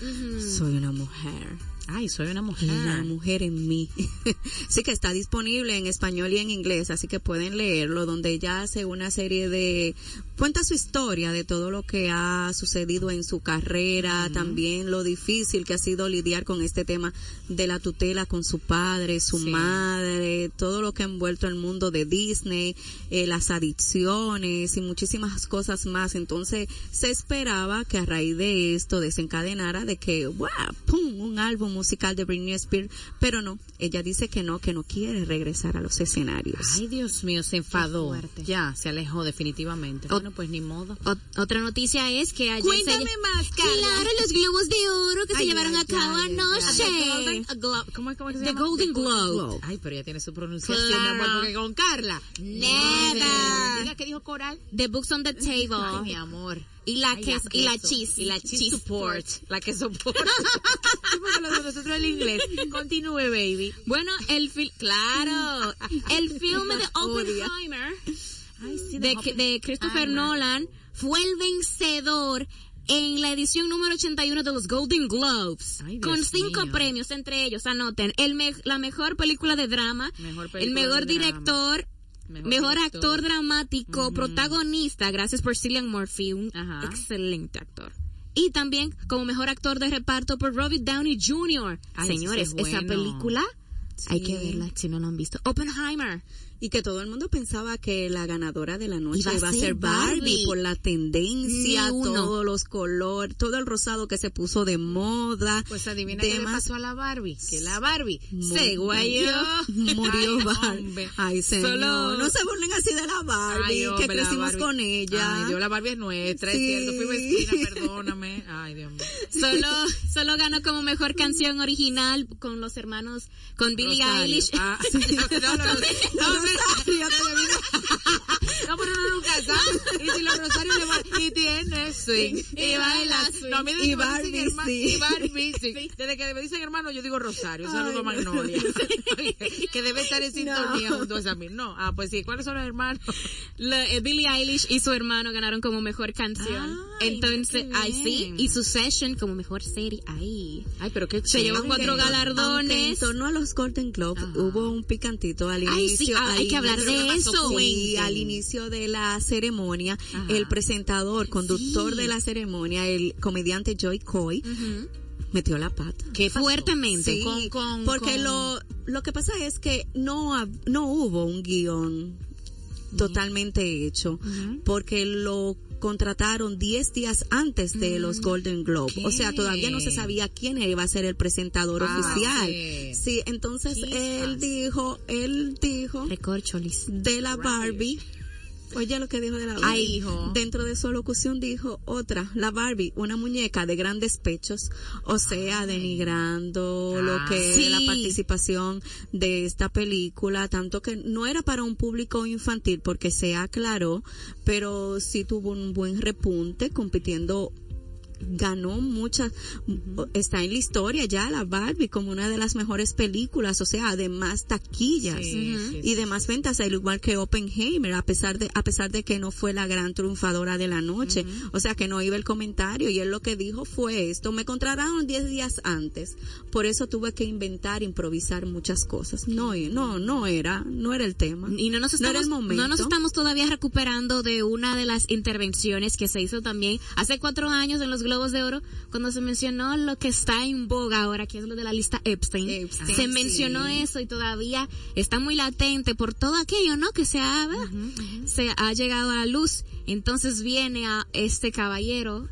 Speaker 4: Soy una mujer.
Speaker 2: Ay, soy una mujer.
Speaker 4: La mujer en mí. sí que está disponible en español y en inglés, así que pueden leerlo, donde ella hace una serie de... cuenta su historia de todo lo que ha sucedido en su carrera, también lo difícil que ha sido lidiar con este tema de la tutela con su padre, su
Speaker 2: Sí.
Speaker 4: madre, todo lo que ha envuelto el mundo de Disney, eh, las adicciones y muchísimas cosas más. Entonces se esperaba que a raíz de esto desencadenara de que, wow, pum, un álbum musical de Britney Spears, pero no, ella dice que no, que no quiere regresar a los escenarios.
Speaker 2: Ay, Dios mío, se enfadó. Ya, se alejó definitivamente.
Speaker 3: O-
Speaker 2: bueno, pues ni modo.
Speaker 3: Ot- otra noticia es que ayer
Speaker 2: Cuéntame
Speaker 3: se...
Speaker 2: más, Carla.
Speaker 3: Claro, los globos de oro que se
Speaker 2: Ay,
Speaker 3: llevaron
Speaker 2: ay,
Speaker 3: a cabo
Speaker 2: ay, ay,
Speaker 3: anoche.
Speaker 2: ay. The. ¿Cómo, es que se
Speaker 3: The
Speaker 2: llama?
Speaker 3: Golden Globe.
Speaker 2: Ay, pero ya tiene su pronunciación,
Speaker 3: Claro.
Speaker 2: porque con Carla.
Speaker 3: Never.
Speaker 2: Diga que dijo Coral.
Speaker 3: The books on the
Speaker 2: Ay,
Speaker 3: table.
Speaker 2: mi amor.
Speaker 3: Y la
Speaker 2: Ay,
Speaker 3: queso, y la cheese.
Speaker 2: Y la cheese,
Speaker 3: Cheese
Speaker 2: support. La que soporta. Nosotros el inglés. Continúe, baby.
Speaker 3: Bueno, el film, claro, el filme de. Oppenheimer
Speaker 2: Ay, sí,
Speaker 3: de, de Christopher
Speaker 2: Ay,
Speaker 3: Nolan fue el vencedor en la edición número 81 de los Golden Globes,
Speaker 2: Ay,
Speaker 3: con cinco
Speaker 2: mío.
Speaker 3: premios, entre ellos, anoten, el me- la mejor película de drama,
Speaker 2: Mejor
Speaker 3: el mejor
Speaker 2: drama. Mejor
Speaker 3: actor dramático, protagonista, gracias por Cillian Murphy, un
Speaker 2: Ajá.
Speaker 3: excelente actor. Y también como mejor actor de reparto por Robert Downey Jr.
Speaker 2: Ay,
Speaker 3: Señores, esa película hay que verla si no la han visto. Oppenheimer.
Speaker 4: Y que todo el mundo pensaba que la ganadora de la noche
Speaker 3: Iba
Speaker 4: iba,
Speaker 3: a ser
Speaker 4: Barbie,
Speaker 3: Barbie.
Speaker 4: por la tendencia, todos los colores, todo el rosado que se puso de moda.
Speaker 2: Pues adivina qué le pasó a la Barbie. Que la Barbie se guayó.
Speaker 4: Murió
Speaker 2: Ay,
Speaker 4: Barbie. Ay, señor.
Speaker 2: Solo-
Speaker 4: No se burlen así de la Barbie,
Speaker 2: Ay,
Speaker 4: que
Speaker 2: hombre,
Speaker 4: crecimos
Speaker 2: Barbie.
Speaker 4: con ella.
Speaker 2: Ay, Dios, la Barbie es nuestra,
Speaker 4: Sí.
Speaker 2: es cierto. Fui vecina, perdóname. Ay, Dios mío.
Speaker 3: Solo, solo ganó como mejor canción original con los hermanos, con Billie
Speaker 2: Rosario.
Speaker 3: Eilish.
Speaker 2: Ah, no, no, no, no, no, no, pero uno nunca sabe. Y si los rosarios le van, y tienes swing, y bailas. No, a mí desde
Speaker 4: Y
Speaker 2: que me dicen
Speaker 4: Barbie,
Speaker 2: hermano-
Speaker 4: sí.
Speaker 2: Y Barbie, sí. Desde que me dicen hermano, yo digo Rosario. Saludo a Magnolia. que debe estar en sintonía junto a esa misma. No, ah, pues sí. ¿Cuáles son los hermanos?
Speaker 3: La- eh, Billie Eilish y su hermano ganaron como mejor canción.
Speaker 2: Ay,
Speaker 3: Entonces,
Speaker 2: mira
Speaker 3: ay sí, y su session como mejor serie. Ahí.
Speaker 2: Ay, pero qué
Speaker 3: Se llevó cuatro galardones.
Speaker 4: en torno a los Golden Globes hubo un picantito al
Speaker 3: Ay,
Speaker 4: inicio.
Speaker 3: sí, ah,
Speaker 4: al
Speaker 3: hay que hablar de eso.
Speaker 4: Sí, al inicio de la ceremonia,
Speaker 2: Ajá.
Speaker 4: el presentador, conductor
Speaker 3: Sí.
Speaker 4: de la ceremonia, el comediante Joy Coy, metió la pata.
Speaker 2: ¿Qué?
Speaker 3: Fuertemente.
Speaker 4: Sí,
Speaker 2: Con- con-
Speaker 4: porque
Speaker 2: con-
Speaker 4: lo lo que pasa es que no no hubo un guion totalmente hecho porque lo contrataron 10 días antes de los Golden Globe. O sea, todavía no se sabía quién iba a ser el presentador
Speaker 2: Ah,
Speaker 4: oficial.
Speaker 2: sí.
Speaker 4: Sí, entonces él dijo, él dijo
Speaker 3: Recorcholis.
Speaker 4: de la Barbie. Oye lo que dijo de la Barbie. Dentro de su locución dijo otra, la Barbie, una muñeca de grandes pechos, o sea, denigrando lo que
Speaker 3: Sí.
Speaker 4: es la participación de esta película, tanto que no era para un público infantil porque se aclaró, pero sí tuvo un buen repunte compitiendo ganó muchas, está en la historia ya la Barbie como una de las mejores películas, o sea, de más taquillas
Speaker 2: Sí, sí,
Speaker 4: y de más ventas, al igual que Oppenheimer, a pesar de, a pesar de que no fue la gran triunfadora de la noche, o sea que no iba el comentario y él lo que dijo fue esto, me contrataron 10 días antes, por eso tuve que inventar, improvisar muchas cosas, no, no, no era, no era el tema.
Speaker 3: Y no nos
Speaker 4: No
Speaker 3: estamos,
Speaker 4: el momento.
Speaker 3: no nos estamos todavía recuperando de una de las intervenciones que se hizo también hace cuatro años en los Globos de Oro, cuando se mencionó lo que está en boga ahora, que es lo de la lista Epstein.
Speaker 4: Epstein,
Speaker 3: se mencionó eso y todavía está muy latente por todo aquello, ¿no? Que se ha, se ha llegado a la luz. Entonces viene a este caballero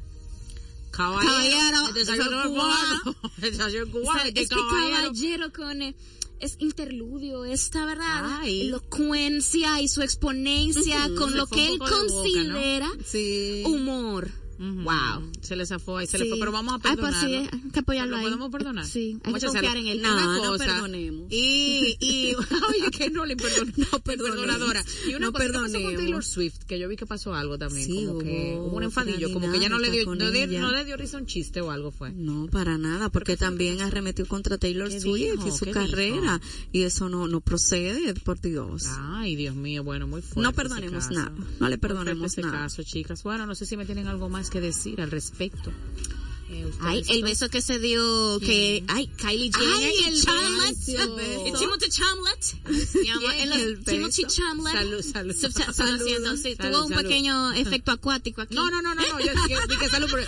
Speaker 2: Caballero.
Speaker 3: Caballero, eso
Speaker 2: cubano.
Speaker 3: cubano.
Speaker 2: Cubano.
Speaker 3: este caballero,
Speaker 2: caballero.
Speaker 3: con eh, es interludio, esta verdad,
Speaker 2: Ay.
Speaker 3: elocuencia y su exponencia con
Speaker 2: Se
Speaker 3: lo
Speaker 2: fue
Speaker 3: que él
Speaker 2: boca, ¿no?
Speaker 3: considera
Speaker 4: Sí.
Speaker 3: humor. Wow.
Speaker 2: Se le zafó ahí, se le
Speaker 3: Sí.
Speaker 2: fue, pero vamos a
Speaker 3: Ay, pues sí, hay que apoyarlo
Speaker 2: ¿Lo
Speaker 3: ahí.
Speaker 2: podemos perdonar?
Speaker 3: Sí, hay que confiar en él.
Speaker 4: No, no perdonemos.
Speaker 2: Y, y, oye, que no le perdono, no perdonadora. Y una
Speaker 4: No
Speaker 2: cosa, ¿qué pasó con. Taylor Swift? Que yo vi que pasó algo también,
Speaker 4: Sí,
Speaker 2: como que
Speaker 4: hubo
Speaker 2: un enfadillo, como que ya no le dio, no, le- no le dio risa un chiste o algo fue.
Speaker 4: No, para nada, porque también arremetió contra Taylor
Speaker 2: ¿Qué
Speaker 4: Swift
Speaker 2: dijo?
Speaker 4: y su
Speaker 2: ¿Qué
Speaker 4: carrera. Y eso no, no procede, por Dios.
Speaker 2: Ay, Dios mío, bueno, muy fuerte.
Speaker 4: No perdonemos nada, no le perdonemos nada.
Speaker 2: caso, chicas. Bueno, no sé si me tienen algo más que decir al respecto.
Speaker 3: Ay, el beso que se dio, que, ay, Kylie Jenner
Speaker 4: Ay, el
Speaker 3: Chamlet, Timothy Chamlet, Timothy. Chamlet,
Speaker 2: Salud, salud. Salud,
Speaker 3: tuvo un pequeño efecto acuático aquí.
Speaker 2: No, no, no, no, no, yo dije salud por...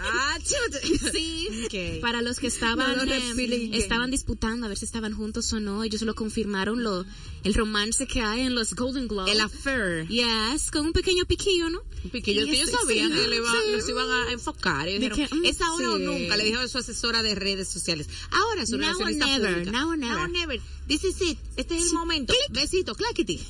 Speaker 2: Ah.
Speaker 3: Sí, para los que estaban
Speaker 4: repliquen.
Speaker 3: estaban disputando a ver si estaban juntos o no, ellos lo confirmaron lo el romance que hay en los Golden Globes.
Speaker 2: El affair.
Speaker 3: Yes, con un pequeño piquillo, ¿no?
Speaker 2: Un piquillo que ellos
Speaker 3: Sí,
Speaker 2: sabían que los iban a enfocar. Y dijeron,
Speaker 3: que, mm,
Speaker 2: es ahora o nunca, le dijeron a su asesora de redes sociales. Ahora
Speaker 3: Now or never,
Speaker 2: pública.
Speaker 3: now or never.
Speaker 2: Now or never. This is it. Este es el momento. Besito, claquiti.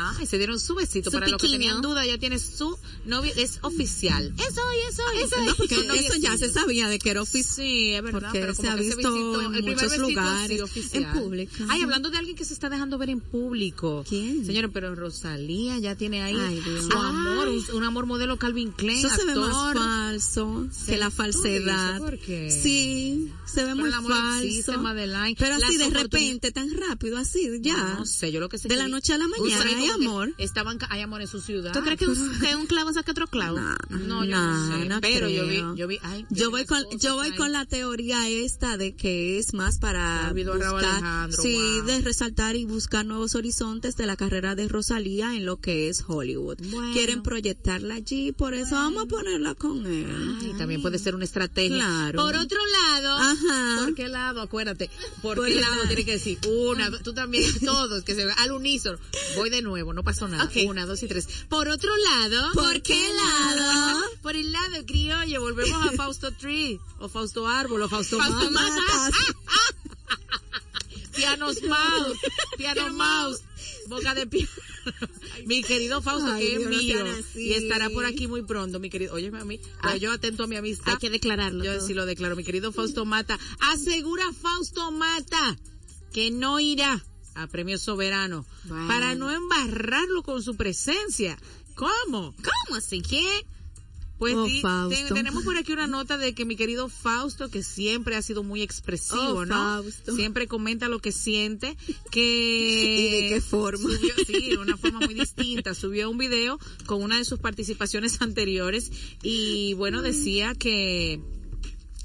Speaker 2: Ah, y se dieron su besito.
Speaker 3: Su
Speaker 2: Para los que tenían duda, ya tiene su novio, es oficial. Eso hoy, eso hoy.
Speaker 3: Eso
Speaker 4: No, porque eso ya se sabía de que era oficial.
Speaker 2: Sí, es verdad,
Speaker 4: Porque
Speaker 2: pero
Speaker 4: se
Speaker 2: como
Speaker 4: ha
Speaker 2: que ese
Speaker 4: visto en muchos lugares,
Speaker 2: oficial.
Speaker 4: en público.
Speaker 2: Ay, hablando de alguien que se está dejando ver en público.
Speaker 4: ¿Quién?
Speaker 2: Señores, pero Rosalía ya tiene ahí
Speaker 4: Ay,
Speaker 2: su amor, un, un amor modelo Calvin Klein,
Speaker 4: Eso se ve más
Speaker 2: actor.
Speaker 4: falso
Speaker 2: Sí,
Speaker 4: que la falsedad.
Speaker 2: ¿por qué?
Speaker 4: Sí, se ve
Speaker 2: Pero
Speaker 4: muy falso.
Speaker 2: existe, Madeline.
Speaker 4: Pero así de repente, tan rápido, así, ya.
Speaker 2: No, no sé, yo lo que sé
Speaker 4: De
Speaker 2: que
Speaker 4: la noche a la mañana, hay amor.
Speaker 2: Estaban, hay amor en su ciudad.
Speaker 3: ¿Tú crees que un, que un clavo saca otro clavo?
Speaker 2: No, yo
Speaker 4: Nah,
Speaker 2: no sé.
Speaker 4: no
Speaker 2: pero yo vi, yo vi, ay,
Speaker 4: Yo voy con yo voy con la teoría esta de que es más para buscar sí
Speaker 2: wow.
Speaker 4: de resaltar y buscar nuevos horizontes de la carrera de Rosalía en lo que es Hollywood.
Speaker 2: Bueno.
Speaker 4: Quieren proyectarla allí, por eso vamos a ponerla con él.
Speaker 2: Ay, también puede ser una estrategia.
Speaker 4: Claro.
Speaker 2: Por otro lado,
Speaker 4: Ajá.
Speaker 2: ¿por qué lado? Acuérdate. ¿Por,
Speaker 4: Por
Speaker 2: qué lado tiene que decir? Una, tú también, todos, que se ve al unísono. Voy de nuevo, no pasó nada.
Speaker 3: Ok.
Speaker 2: Una, dos y tres. Por otro lado.
Speaker 4: ¿Por qué lado?
Speaker 2: Por el lado criollo, volvemos a Fausto Tree, o Fausto Árbol, o Fausto,
Speaker 3: Fausto
Speaker 2: Mata. Pianos Mouse, Piano Mouse, Boca de Piano. mi querido Fausto,
Speaker 4: Ay,
Speaker 2: que es
Speaker 4: no
Speaker 2: mío. Y estará por aquí muy pronto, mi querido. Oye, a mí, pero yo atento a mi amistad.
Speaker 3: Hay que declararlo.
Speaker 2: Yo
Speaker 3: todo.
Speaker 2: sí lo declaro, mi querido Fausto Mata. Asegura Fausto Mata que no irá a Premio Soberano
Speaker 3: Bueno.
Speaker 2: para no embarrarlo con su presencia. ¿Cómo?
Speaker 3: ¿Cómo así?
Speaker 2: ¿Qué? Pues
Speaker 4: Oh,
Speaker 2: di- tenemos por aquí una nota de que mi querido Fausto, que siempre ha sido muy expresivo,
Speaker 4: Oh,
Speaker 2: ¿no?
Speaker 4: Fausto.
Speaker 2: Siempre comenta lo que siente, que...
Speaker 4: ¿Y de qué forma?
Speaker 2: Subió, sí, de una forma muy distinta. Subió un video con una de sus participaciones anteriores y bueno, decía que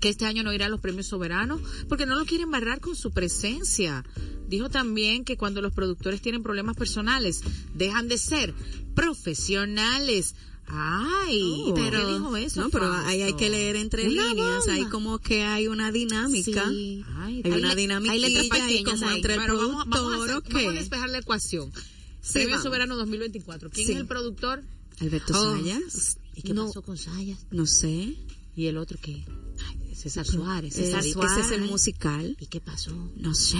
Speaker 2: que este año no irá a los premios soberanos porque no lo quieren barrar con su presencia. Dijo también que cuando los productores tienen problemas personales, dejan de ser profesionales. Ay, pero dijo eso.
Speaker 4: No, pero ahí hay que leer entre
Speaker 2: Una
Speaker 4: líneas,
Speaker 2: bomba.
Speaker 4: como que hay una dinámica.
Speaker 3: Sí.
Speaker 2: Ay,
Speaker 4: Hay
Speaker 2: hay
Speaker 4: una
Speaker 3: le-
Speaker 4: dinámica
Speaker 3: hay letras
Speaker 4: ahí
Speaker 3: pequeñas
Speaker 4: como
Speaker 3: ahí.
Speaker 4: entre el
Speaker 2: vamos, vamos a
Speaker 4: productor
Speaker 2: hacer-
Speaker 4: qué.
Speaker 2: vamos a despejar la ecuación.
Speaker 4: Sí,
Speaker 2: Premio
Speaker 4: vamos.
Speaker 2: Soberano 2024. ¿Quién
Speaker 4: Sí.
Speaker 2: es el productor?
Speaker 4: Alberto
Speaker 2: Oh.
Speaker 4: Sayas,
Speaker 2: ¿Y qué
Speaker 4: No.
Speaker 2: pasó con Sayas?
Speaker 4: no sé.
Speaker 2: ¿Y el otro qué? César Suárez. César
Speaker 4: ese
Speaker 2: Suárez.
Speaker 4: es el musical.
Speaker 2: ¿Y qué pasó?
Speaker 4: No sé.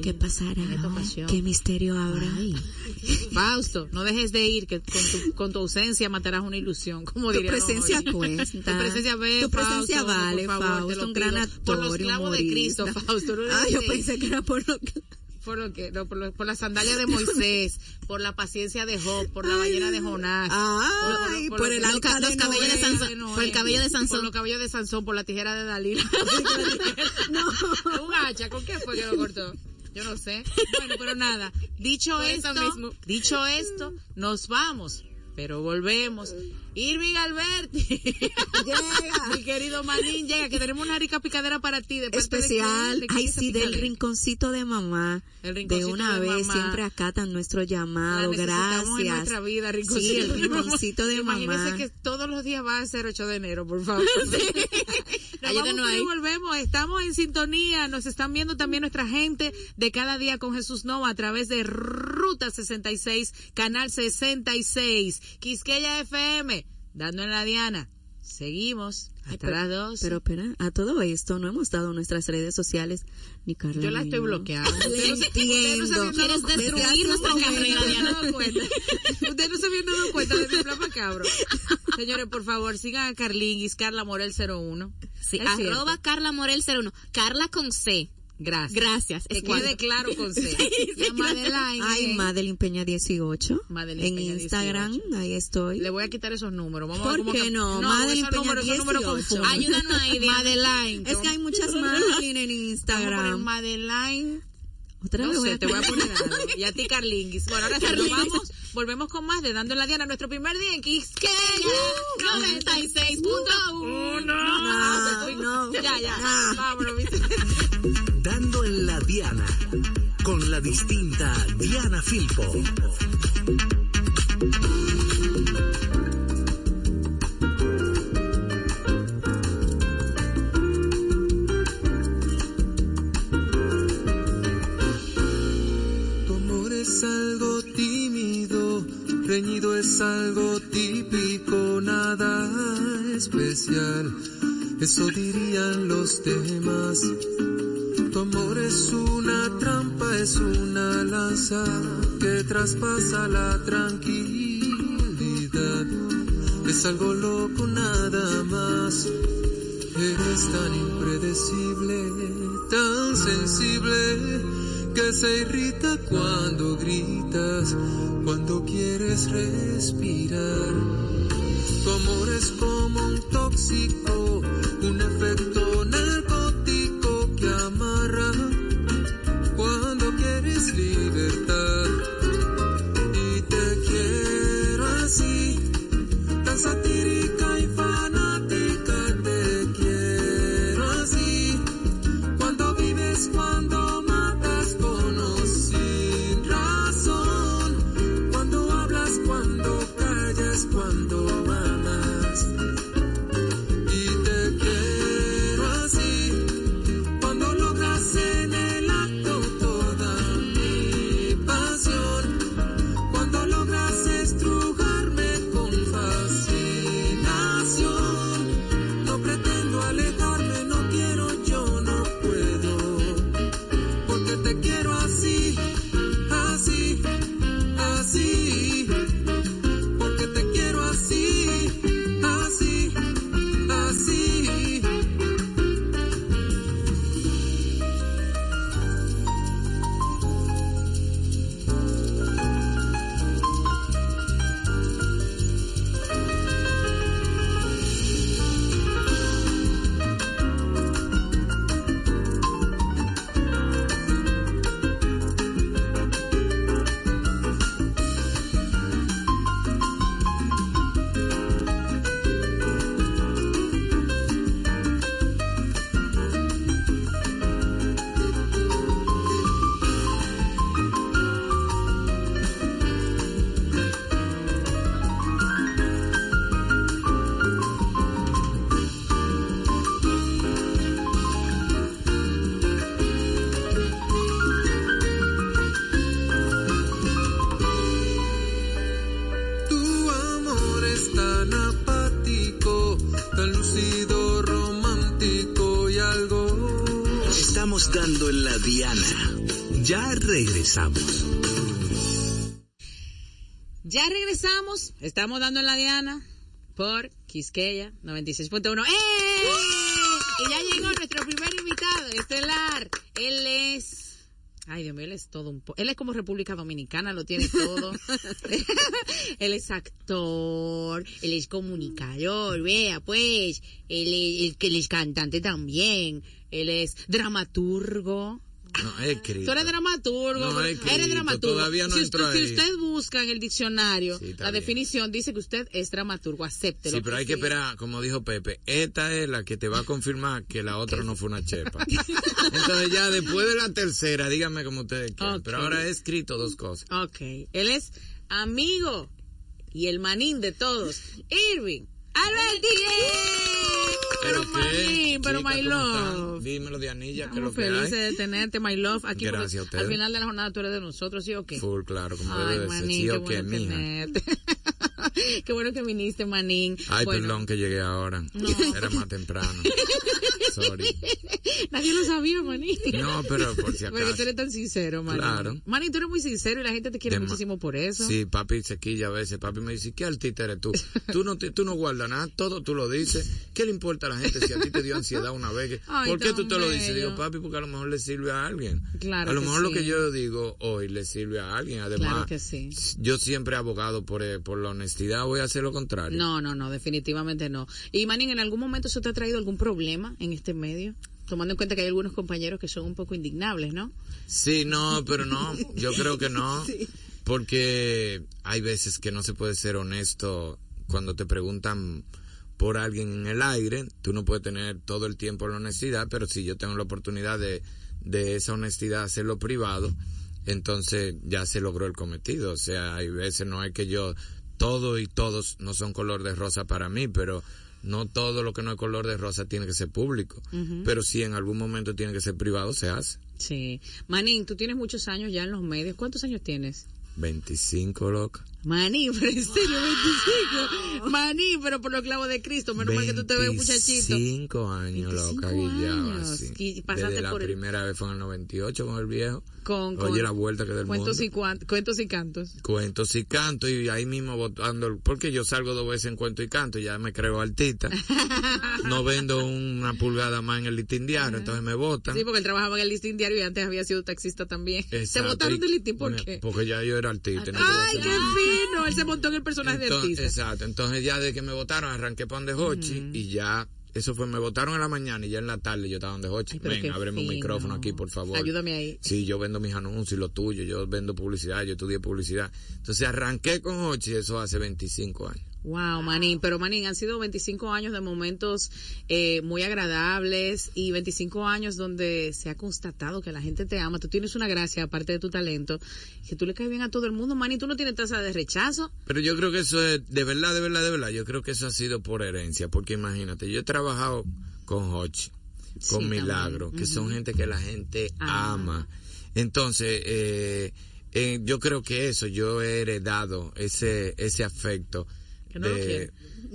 Speaker 4: ¿Qué pasará? ¿Qué misterio habrá?
Speaker 2: Ay. Fausto, no dejes de ir, que con tu, con tu ausencia matarás una ilusión, como
Speaker 4: Tu presencia
Speaker 2: Jorge.
Speaker 4: cuenta.
Speaker 2: Tu presencia ve,
Speaker 4: Tu presencia
Speaker 2: Fausto,
Speaker 4: vale,
Speaker 2: por favor,
Speaker 4: Fausto, un gran
Speaker 2: pido. Por los
Speaker 4: actor
Speaker 2: clavos de Cristo. Fausto. no
Speaker 4: Ah, yo pensé que era por lo que...
Speaker 2: Por lo que, no, por, lo- por la sandalia de Moisés, por la paciencia de Job, por la ballena de Jonás.
Speaker 4: Ay, por el arca
Speaker 2: los
Speaker 4: de
Speaker 2: cabellos
Speaker 4: Noé.
Speaker 2: de Sansón,
Speaker 3: Noé. por el cabello de Sansón.
Speaker 2: Por los cabellos de Sansón, por la tijera de Dalila. Un hacha, ¿con qué fue que lo cortó? Yo no sé. Bueno, pero nada. Dicho esto,
Speaker 3: mismo.
Speaker 2: dicho esto, nos vamos. Pero volvemos. Irving Alberti.
Speaker 4: Llega.
Speaker 2: Mi querido Manín, llega, que tenemos una rica picadera para ti. De de
Speaker 4: Especial,
Speaker 2: quién, de quién
Speaker 4: ay sí, del rinconcito de mamá.
Speaker 2: El
Speaker 4: de
Speaker 2: rinconcito
Speaker 4: una
Speaker 2: de
Speaker 4: vez,
Speaker 2: mamá.
Speaker 4: siempre acatan nuestro llamado,
Speaker 2: La necesitamos en
Speaker 4: gracias.
Speaker 2: nuestra vida,
Speaker 4: Sí,
Speaker 2: rinconcito.
Speaker 4: el rinconcito de mamá.
Speaker 2: que todos los días va a ser 8 de enero, por favor. Nos
Speaker 3: Ayúdanos
Speaker 2: vamos, pero
Speaker 3: ahí.
Speaker 2: volvemos, estamos en sintonía, nos están viendo también nuestra gente de cada día con Jesús Nova a través de Ruta 66, Canal 66, Quisqueya FM, dando en la Diana. Seguimos hasta
Speaker 4: pero-
Speaker 2: las 2.
Speaker 4: Pero espera, a todo esto no hemos dado nuestras redes sociales ni Carla.
Speaker 2: yo la estoy bloqueando.
Speaker 4: Le
Speaker 2: se- ustedes no
Speaker 4: entiendo.
Speaker 3: Quieres destruir nuestra carrera.
Speaker 2: Ustedes no se habían dado cuenta de mi plan macabro. Señores, por favor, sigan a Carlinguis, Carla Morel 01.
Speaker 3: Sí, arroba Carla Morel 01. Carla con C.
Speaker 2: Gracias.
Speaker 3: Gracias.
Speaker 2: Que quede claro con C. Madeline,
Speaker 4: Ay,
Speaker 2: eh,
Speaker 4: Madeline Peña 18.
Speaker 2: Madeline
Speaker 4: en
Speaker 2: Peña
Speaker 4: Instagram,
Speaker 2: 18.
Speaker 4: ahí estoy.
Speaker 2: Le voy a quitar esos números. Vamos a ver
Speaker 4: ¿Por
Speaker 2: cómo
Speaker 4: qué
Speaker 2: que-
Speaker 4: no?
Speaker 2: No,
Speaker 4: Madeline Peña
Speaker 2: números, esos números
Speaker 4: 18.
Speaker 2: confunden.
Speaker 3: Ayúdanos ahí.
Speaker 2: Madeline.
Speaker 4: Es que hay muchas Madeline en Instagram.
Speaker 2: Madeline.
Speaker 4: Otra
Speaker 2: No
Speaker 4: vez
Speaker 2: sé, te voy a
Speaker 4: poner-
Speaker 2: algo. Y a ti, Carlinguis. Bueno, ahora sí, nos vamos. Volvemos con más de Dando en la Diana, nuestro primer día en Quisqueya. 96.1.
Speaker 4: No, no.
Speaker 2: Ya, ya.
Speaker 4: No.
Speaker 2: Vámonos,
Speaker 1: Dando en la Diana, con la distinta Diana Filpo.
Speaker 8: Tu amor es algo tímido, reñido es algo típico, nada especial. Eso dirían los demás. Tu amor es una trampa, es una lanza que traspasa la tranquilidad. Es algo loco nada más. Eres tan impredecible, tan sensible, que se irrita cuando gritas, cuando quieres respirar. Tu amor es como un tóxico,
Speaker 1: la Diana. Ya regresamos.
Speaker 2: Ya regresamos, estamos dando en la Diana por Quisqueya 96.1. ¡Eh! Y ya llegó nuestro primer invitado estelar. Él es... Ay, Dios mío, él es todo un... po- Él es como República Dominicana, lo tiene todo. él es actor, él es comunicador, vea, pues. Él es, él es cantante también. Él es dramaturgo.
Speaker 11: No, he escrito.
Speaker 2: Tú eres dramaturgo,
Speaker 11: No, he escrito,
Speaker 2: eres dramaturgo.
Speaker 11: todavía no
Speaker 2: si,
Speaker 11: entro
Speaker 2: usted, si usted busca en el diccionario
Speaker 11: Sí,
Speaker 2: la
Speaker 11: bien.
Speaker 2: definición, dice que usted es dramaturgo, acéptelo.
Speaker 11: Sí, pero hay que esperar, como dijo Pepe, esta es la que te va a confirmar que la otra no fue una chepa. Entonces ya después de la tercera, díganme como ustedes quieran. Pero ahora he escrito dos cosas.
Speaker 2: Ok, él es amigo y el manín de todos, Irving Alberti. Pero manín, pero my
Speaker 11: ¿cómo
Speaker 2: love.
Speaker 11: Dímelo de Anilla, que lo que
Speaker 2: felices de tenerte, my love, aquí
Speaker 11: Gracias a ustedes.
Speaker 2: al final de la jornada tú eres de nosotros, ¿sí o qué?
Speaker 11: Full, claro, como
Speaker 2: Ay,
Speaker 11: debe de ser.
Speaker 2: manín,
Speaker 11: Sí
Speaker 2: qué
Speaker 11: o qué,
Speaker 2: bueno tenerte. qué bueno que viniste, manín.
Speaker 11: Ay,
Speaker 2: Bueno,
Speaker 11: perdón que llegué ahora.
Speaker 2: No.
Speaker 11: Era más temprano. Sorry.
Speaker 2: Nadie lo sabía, manín.
Speaker 11: No, pero por si
Speaker 2: Pero
Speaker 11: acaso.
Speaker 2: tú eres tan sincero, manín.
Speaker 11: Claro.
Speaker 2: Manín, tú eres muy sincero y la gente te quiere
Speaker 11: De
Speaker 2: muchísimo por eso.
Speaker 11: Sí, papi se quilla a veces. Papi me dice, ¿qué artista eres tú? Tú no, tú no guardas nada, todo tú lo dices. ¿Qué le importa a la gente si a ti te dio ansiedad una vez? que-
Speaker 2: Ay,
Speaker 11: ¿Por qué tú te lo dices? Digo, papi, porque a lo mejor le sirve a alguien.
Speaker 2: Claro
Speaker 11: a lo mejor lo que yo digo hoy le sirve a alguien. Además,
Speaker 2: Claro que sí.
Speaker 11: yo siempre he abogado por, eh, por la honestidad. Voy a hacer lo contrario.
Speaker 2: No, no, no, definitivamente no. Y Manín, ¿en algún momento eso te ha traído algún problema en este medio? Tomando en cuenta que hay algunos compañeros que son un poco indignables, ¿no?
Speaker 11: Sí, no, pero no, yo creo que no, porque hay veces que no se puede ser honesto cuando te preguntan por alguien en el aire, tú no puedes tener todo el tiempo la honestidad, pero si yo tengo la oportunidad de, de esa honestidad hacerlo privado, entonces ya se logró el cometido, o sea, hay veces no hay que yo, todo y todos no son color de rosa para mí, pero no todo lo que no es color de rosa tiene que ser público, pero si en algún momento tiene que ser privado, se hace.
Speaker 2: Sí. Manín, tú tienes muchos años ya en los medios. ¿Cuántos años tienes?
Speaker 11: 25, loca.
Speaker 2: Manín, pero en serio, 25. Manín, pero por los clavos de Cristo, menos mal que tú te ves muchachito.
Speaker 11: 25 años, loca,
Speaker 2: 25
Speaker 11: guillado
Speaker 2: años.
Speaker 11: así.
Speaker 2: Y pasaste
Speaker 11: Desde la
Speaker 2: por
Speaker 11: primera vez fue en el 98 con el viejo.
Speaker 2: Con,
Speaker 11: Oye,
Speaker 2: con
Speaker 11: la vuelta que del
Speaker 2: cuentos
Speaker 11: mundo.
Speaker 2: y cuan- cuentos y cantos.
Speaker 11: Cuentos y canto y ahí mismo votando, porque yo salgo dos veces en cuento y canto y ya me creo artista. no vendo una pulgada más en el listín diario, entonces me votan.
Speaker 2: Sí, porque él trabajaba en el listín diario y antes había sido taxista también. ¿Se
Speaker 11: Exacto,
Speaker 2: votaron
Speaker 11: y-
Speaker 2: del listín por qué?
Speaker 11: Porque ya yo era artista.
Speaker 2: Ay, qué
Speaker 11: hacer
Speaker 2: fino. Él se montó en el personaje de artista.
Speaker 11: Exacto, entonces ya de que me votaron arranqué para donde Hochi y ya, eso fue, me votaron en la mañana y ya en la tarde yo estaba donde Hochi. Ven, ábreme un micrófono aquí, por favor.
Speaker 2: Ayúdame ahí.
Speaker 11: Sí, yo vendo mis anuncios y lo tuyo, yo vendo publicidad, yo estudié publicidad. Entonces arranqué con Hochi, eso hace 25 años.
Speaker 2: Wow, Manín, pero Manín, han sido 25 años de momentos eh, muy agradables y 25 años donde se ha constatado que la gente te ama. Tú tienes una gracia, aparte de tu talento, que tú le caes bien a todo el mundo, Manín. Tú no tienes tasa de rechazo.
Speaker 11: Pero yo creo que eso es, de verdad, de verdad, de verdad, yo creo que eso ha sido por herencia, porque imagínate, yo he trabajado con Hochi, con
Speaker 2: Sí,
Speaker 11: Milagro,
Speaker 2: también.
Speaker 11: que son gente que la gente
Speaker 2: Ah.
Speaker 11: ama. Entonces, eh, eh, yo creo que eso, yo he heredado ese, ese afecto.
Speaker 2: Que no lo
Speaker 11: de-
Speaker 2: quiere.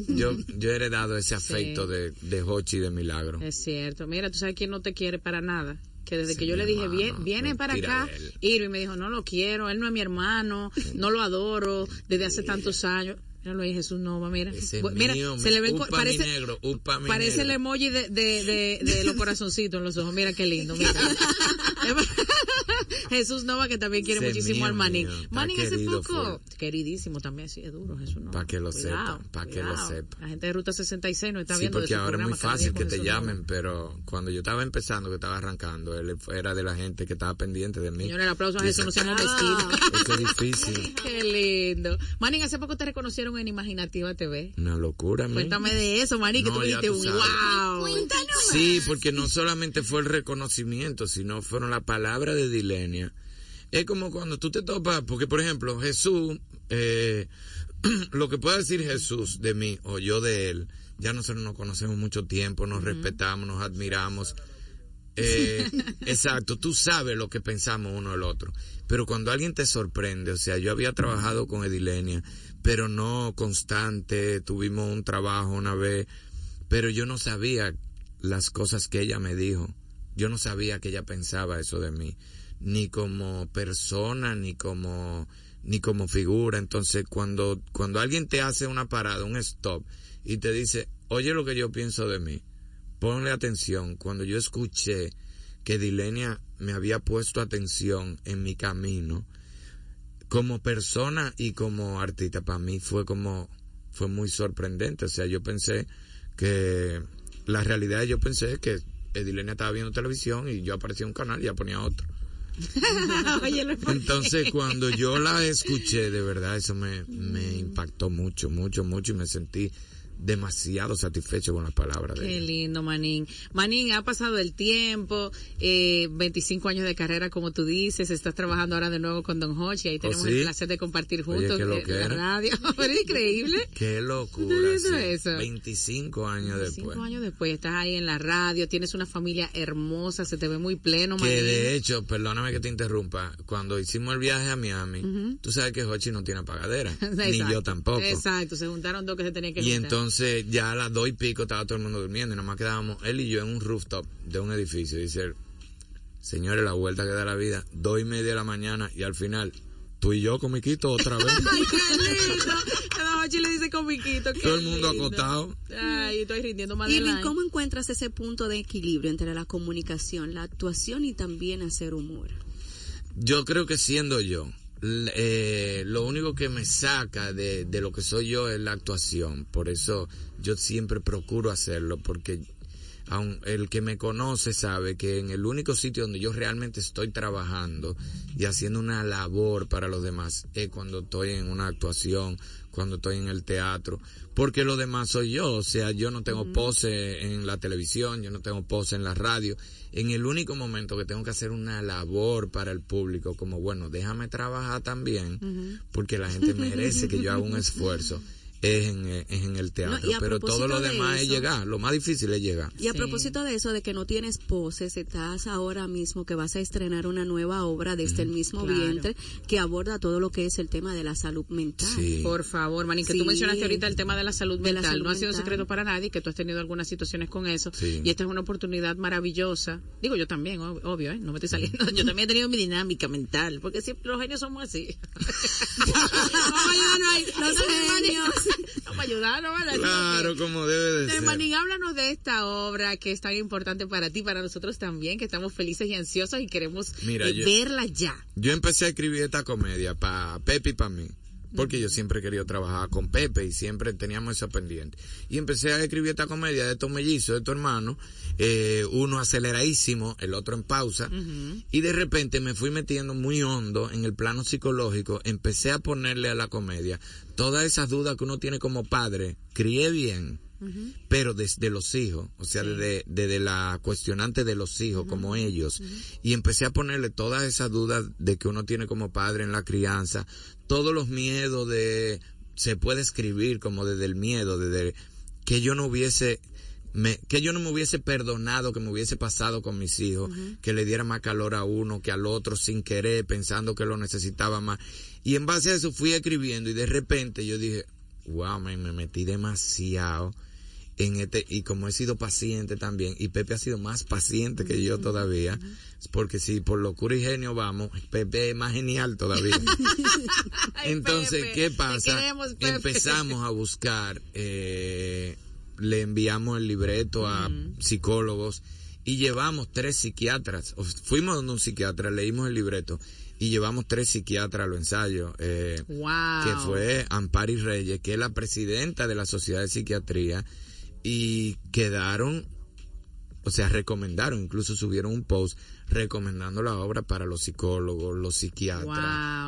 Speaker 11: yo, yo he heredado ese
Speaker 2: Sí.
Speaker 11: afecto de, de Hochi y de Milagro.
Speaker 2: Es cierto. Mira, tú sabes quién no te quiere para nada. Que desde
Speaker 11: Sí,
Speaker 2: que yo le dije,
Speaker 11: hermano,
Speaker 2: "Bien- viene para acá. Irving me dijo, no lo quiero, él no es mi hermano, no lo adoro desde hace tantos años. Míralo ahí, Jesús Nova, mira.
Speaker 11: Ese
Speaker 2: mira,
Speaker 11: mío,
Speaker 2: se le ve,
Speaker 11: upa mi
Speaker 2: parece,
Speaker 11: negro, upa mi
Speaker 2: parece el emoji de, de, de, de los corazoncitos en los ojos. Mira qué lindo, mira. Jesús Nova, que también quiere
Speaker 11: Ese
Speaker 2: muchísimo
Speaker 11: mío,
Speaker 2: al Manín.
Speaker 11: mío,
Speaker 2: Manín hace poco, queridísimo también, sí, es duro, Jesús Nova.
Speaker 11: Pa' que lo
Speaker 2: Cuidado,
Speaker 11: sepa, pa' que lo sepa.
Speaker 2: La gente de Ruta 66 no está
Speaker 11: Sí,
Speaker 2: viendo
Speaker 11: porque
Speaker 2: su
Speaker 11: ahora es muy fácil que te
Speaker 2: Jesús Nova.
Speaker 11: llamen, pero cuando yo estaba empezando, que estaba arrancando, él era de la gente que estaba pendiente de mí.
Speaker 2: Señores, el aplauso a Jesús, no
Speaker 11: eso-
Speaker 2: seamos mezquinos.
Speaker 11: Es que es difícil.
Speaker 2: Qué lindo. Manín, hace poco te reconocieron en Imaginativa TV.
Speaker 11: Una locura, men.
Speaker 2: Cuéntame de eso, Manín, que
Speaker 11: No,
Speaker 2: tú
Speaker 11: ya
Speaker 2: dijiste,
Speaker 11: tú
Speaker 2: wow.
Speaker 11: Sí, porque no solamente fue el reconocimiento, sino fueron las palabras de Es como cuando tú te topas, porque por ejemplo, Jesús, eh, lo que puede decir Jesús de mí o yo de él, ya nosotros nos conocemos mucho tiempo, nos respetamos, nos admiramos. Eh, exacto, tú sabes lo que pensamos uno del otro. Pero cuando alguien te sorprende, o sea, yo había trabajado con Edilenia, pero no constante, tuvimos un trabajo una vez, pero yo no sabía las cosas que ella me dijo. Yo no sabía que ella pensaba eso de mí, ni como persona, ni como, ni como figura. Entonces, cuando, cuando alguien te hace una parada, un stop, y te dice, oye lo que yo pienso de mí, ponle atención. Cuando yo escuché que Dilenia me había puesto atención en mi camino, como persona y como artista, para mí fue como, fue muy sorprendente. O sea, yo pensé que, la realidad yo pensé que Edilenia estaba viendo televisión y yo aparecía en un canal y ya ponía otro. Entonces, cuando yo la escuché, de verdad, eso me impactó mucho, mucho, mucho y me sentí demasiado satisfecho con las palabras de
Speaker 2: Qué
Speaker 11: ella.
Speaker 2: lindo, Manín. Manín, ha pasado el tiempo, eh, 25 años de carrera, como tú dices, estás trabajando ahora de nuevo con Don Hochi, ahí tenemos
Speaker 11: ¿Oh, sí?
Speaker 2: el placer de compartir
Speaker 11: Oye,
Speaker 2: juntos
Speaker 11: qué
Speaker 2: eh, la radio. Pero increíble.
Speaker 11: Qué
Speaker 2: ¿Tú
Speaker 11: locura. sí.
Speaker 2: eso?
Speaker 11: 25 años después.
Speaker 2: años después, estás ahí en la radio, tienes una familia hermosa, se te ve muy pleno,
Speaker 11: Que
Speaker 2: Manín.
Speaker 11: de hecho, perdóname que te interrumpa, cuando hicimos el viaje a Miami,
Speaker 2: Ujú.
Speaker 11: tú sabes que Hochi no tiene apagadera, ni yo tampoco.
Speaker 2: Exacto, se juntaron dos que se tenían que
Speaker 11: Y
Speaker 2: juntar.
Speaker 11: entonces ya a las dos y pico estaba todo el mundo durmiendo y nada más quedábamos él y yo en un rooftop de un edificio. Dice él, señores, la vuelta que da la vida, dos y media de la mañana y al final, tú y yo con Miquito otra vez.
Speaker 2: Ay, qué lindo. Dice comiquito. qué
Speaker 11: todo el mundo
Speaker 2: lindo.
Speaker 11: acostado.
Speaker 2: Ay, estoy rindiendo más
Speaker 4: Irving, ¿cómo encuentras ese punto de equilibrio entre la comunicación, la actuación y también hacer humor?
Speaker 11: Yo creo que siendo yo, eh, lo único que me saca de, de lo que soy yo es la actuación. Por eso yo siempre procuro hacerlo, porque aun el que me conoce sabe que en el único sitio donde yo realmente estoy trabajando y haciendo una labor para los demás es cuando estoy en una actuación, cuando estoy en el teatro, porque lo demás soy yo, o sea, yo no tengo pose en la televisión, yo no tengo pose en la radio, en el único momento que tengo que hacer una labor para el público, como bueno, déjame trabajar también, porque la gente merece que yo haga un esfuerzo, es en, eh, es en el teatro,
Speaker 4: No,
Speaker 11: pero todo lo
Speaker 4: de
Speaker 11: demás es llegar, lo más difícil es llegar.
Speaker 4: Y a propósito de eso, de que no tienes poses, estás ahora mismo que vas a estrenar una nueva obra desde el mismo
Speaker 2: Claro.
Speaker 4: vientre que aborda todo lo que es el tema de la salud mental.
Speaker 2: Por favor, Manín, que tú
Speaker 4: Sí.
Speaker 2: mencionaste ahorita el tema de la salud
Speaker 4: la
Speaker 2: mental.
Speaker 4: salud
Speaker 2: no ha sido secreto para nadie que tú has tenido algunas situaciones con eso.
Speaker 11: Sí.
Speaker 2: Y esta es una oportunidad maravillosa. Digo, yo también, ob- obvio, ¿eh? No me estoy saliendo. Yo también he tenido mi dinámica mental, porque siempre los genios somos así.
Speaker 4: Los genios.
Speaker 2: Vamos a ayudarnos, ¿vale?
Speaker 11: Claro, como debe de
Speaker 2: Eh,
Speaker 11: ser.
Speaker 2: Manín, háblanos de esta obra que es tan importante para ti, para nosotros también, que estamos felices y ansiosos y queremos
Speaker 11: Mira,
Speaker 2: eh,
Speaker 11: yo-
Speaker 2: verla ya.
Speaker 11: Yo empecé a escribir esta comedia para Pepe y para mí. Porque yo siempre he querido trabajar con Pepe y siempre teníamos eso pendiente. Y empecé a escribir esta comedia de estos mellizos, de tu hermano, eh, uno aceleradísimo, el otro en pausa, y de repente me fui metiendo muy hondo en el plano psicológico, empecé a ponerle a la comedia todas esas dudas que uno tiene como padre, crié bien, pero desde los hijos, o sea, desde, desde la cuestionante de los hijos, como ellos, y empecé a ponerle todas esas dudas de que uno tiene como padre en la crianza, todos los miedos de, se puede escribir como desde el miedo, desde que yo no hubiese, me, que yo no me hubiese perdonado, que me hubiese pasado con mis hijos, que le diera más calor a uno que al otro sin querer, pensando que lo necesitaba más. Y en base a eso fui escribiendo y de repente yo dije, wow, me, me metí demasiado en este, y como he sido paciente también, y Pepe ha sido más paciente que yo todavía, porque si por locura y genio vamos, Pepe es más genial todavía. Entonces,
Speaker 2: Pepe,
Speaker 11: ¿qué pasa?
Speaker 2: queremos.
Speaker 11: Empezamos a buscar, eh, le enviamos el libreto a psicólogos y llevamos tres psiquiatras. Fuimos donde un psiquiatra, leímos el libreto y llevamos tres psiquiatras a los ensayos. Eh,
Speaker 2: Wow.
Speaker 11: que fue Ampari Reyes, que es la presidenta de la Sociedad de Psiquiatría, y quedaron, o sea, recomendaron, incluso subieron un post recomendando la obra para los psicólogos, los psiquiatras,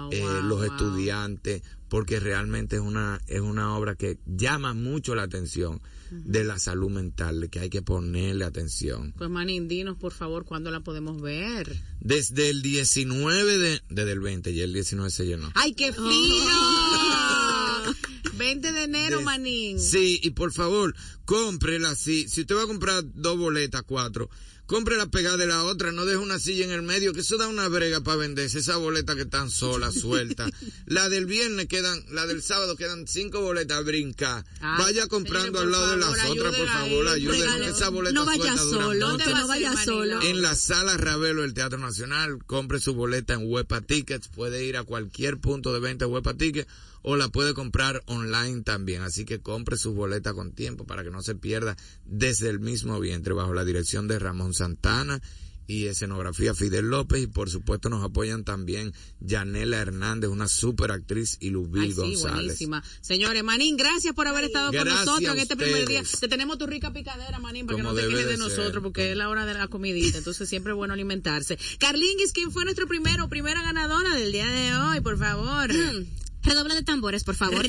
Speaker 2: Wow,
Speaker 11: eh,
Speaker 2: wow,
Speaker 11: los
Speaker 2: wow.
Speaker 11: estudiantes, porque realmente es una, es una obra que llama mucho la atención de la salud mental, de que hay que ponerle atención.
Speaker 2: Pues Manín, dinos por favor cuándo la podemos ver.
Speaker 11: Desde el 19 de, desde el 20, y el 19 se llenó.
Speaker 2: ¡Ay, qué fino! 20 de enero, Manín.
Speaker 11: Sí, y por favor, cómprela así. Si usted va a comprar dos boletas, cuatro, cómprela pegada de la otra, no deje una silla en el medio, que eso da una brega para venderse, esa boleta que están solas, sueltas. la del viernes quedan, la del sábado quedan cinco boletas, brinca.
Speaker 2: Ah,
Speaker 11: Vaya comprando al lado de las
Speaker 2: favor,
Speaker 11: otras, por favor, que esa boleta
Speaker 4: no vaya solo, no vaya solo.
Speaker 11: En la sala Ravelo del Teatro Nacional, compre su boleta en Huepa Tickets, puede ir a cualquier punto de venta de Huepa Tickets o la puede comprar online también. Así que compre su boleta con tiempo para que no se pierda desde el mismo vientre bajo la dirección de Ramón Santana y escenografía Fidel López y por supuesto nos apoyan también Yanela Hernández, una super actriz y Lubí
Speaker 2: Ay, sí,
Speaker 11: González.
Speaker 2: buenísima. Señores, Manín, gracias por haber estado con nosotros en este primer día. Te tenemos tu rica picadera, Manín, para que no te quejes de nosotros, porque es la hora de la comidita. Entonces siempre es bueno alimentarse. Carlinguis, ¿quién fue nuestro primero, primera ganadora del día de hoy? Por favor.
Speaker 3: Redobla de tambores, por favor.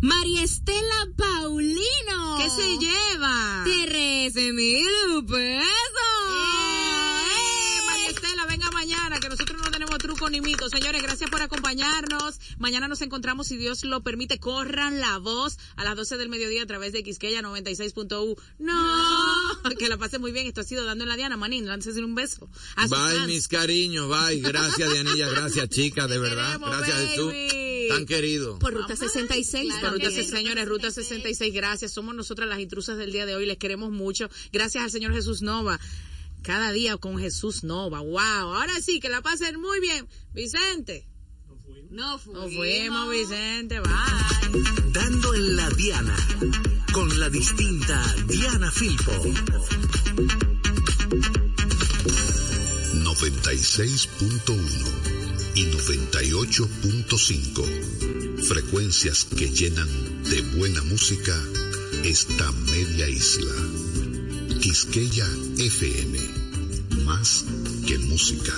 Speaker 3: María Estela Paulino.
Speaker 2: ¿Qué se lleva?
Speaker 3: 13 mil pesos.
Speaker 2: ¡Eh! María Estela, venga mañana, que nosotros no tenemos truco ni mito. Señores, gracias por acompañarnos. Mañana nos encontramos, si Dios lo permite. Corran la voz a las 12 del mediodía a través de Quisqueya 96.u. No, que la pase muy bien. Esto ha sido Dando en la Diana. Manín, láncese un beso. A
Speaker 11: Bye,
Speaker 2: fans.
Speaker 11: mis cariños, bye. Gracias, Dianilla, gracias, chicas, de verdad.
Speaker 2: queremos,
Speaker 11: Gracias,
Speaker 2: baby.
Speaker 11: Tan querido.
Speaker 4: Por Ruta 66
Speaker 2: Por Ruta,
Speaker 4: también.
Speaker 2: señores, Ruta 66, gracias. Somos nosotras las intrusas del día de hoy. Les queremos mucho. Gracias al señor Jesús Nova. Cada día con Jesús Nova. Wow. Ahora sí, que la pasen muy bien. Vicente.
Speaker 3: No
Speaker 2: Nos fuimos, Vicente. Bye.
Speaker 1: Dando en la Diana, con la distinta Diana Filpo.
Speaker 12: 96.1 y 98.5. Frecuencias que llenan de buena música esta media isla. Quisqueya FM. Más que música.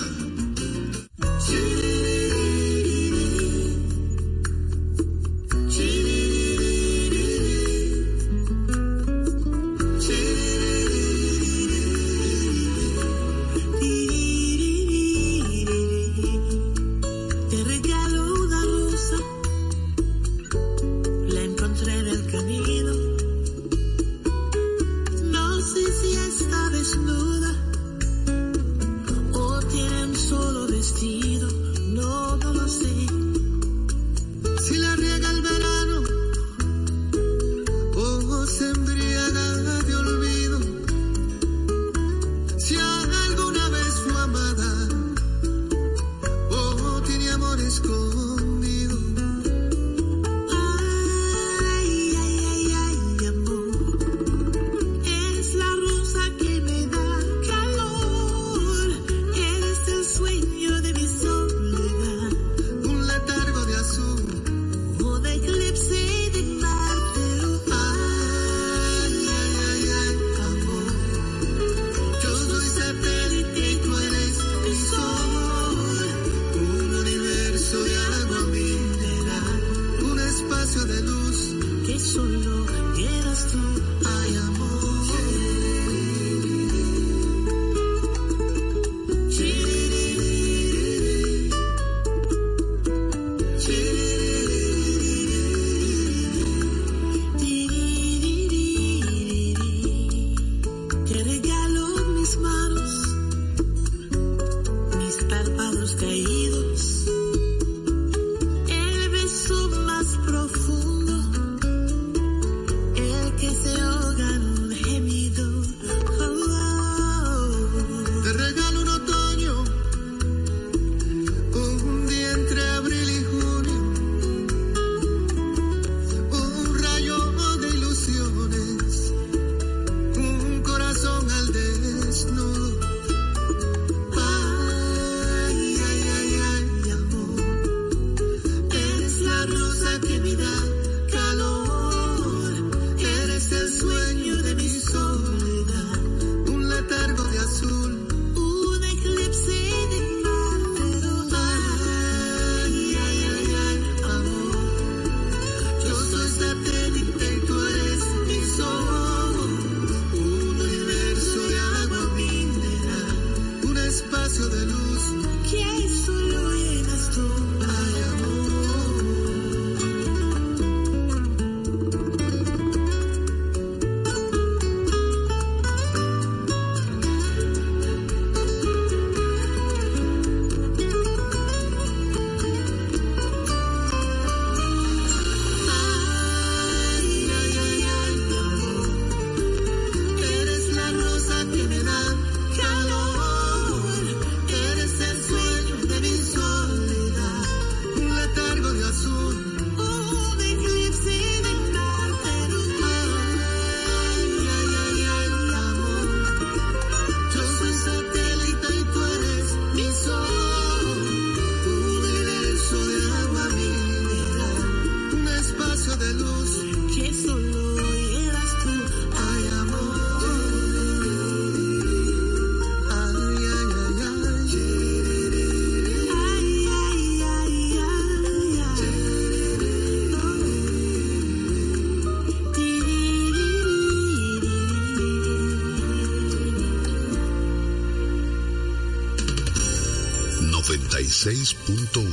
Speaker 12: .1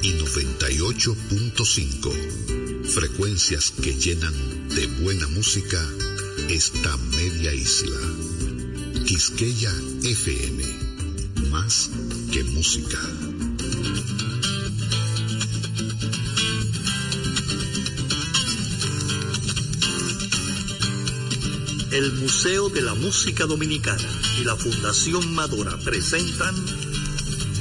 Speaker 12: y 98.5. Frecuencias que llenan de buena música esta media isla. Quisqueya FM. Más que música.
Speaker 1: El Museo de la Música Dominicana y la Fundación Madora presentan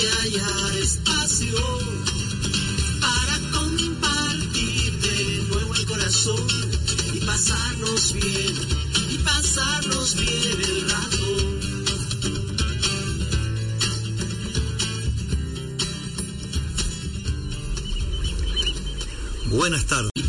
Speaker 13: de hallar espacio para compartir de nuevo el corazón y pasarnos bien, y pasarnos bien el rato.
Speaker 1: Buenas tardes.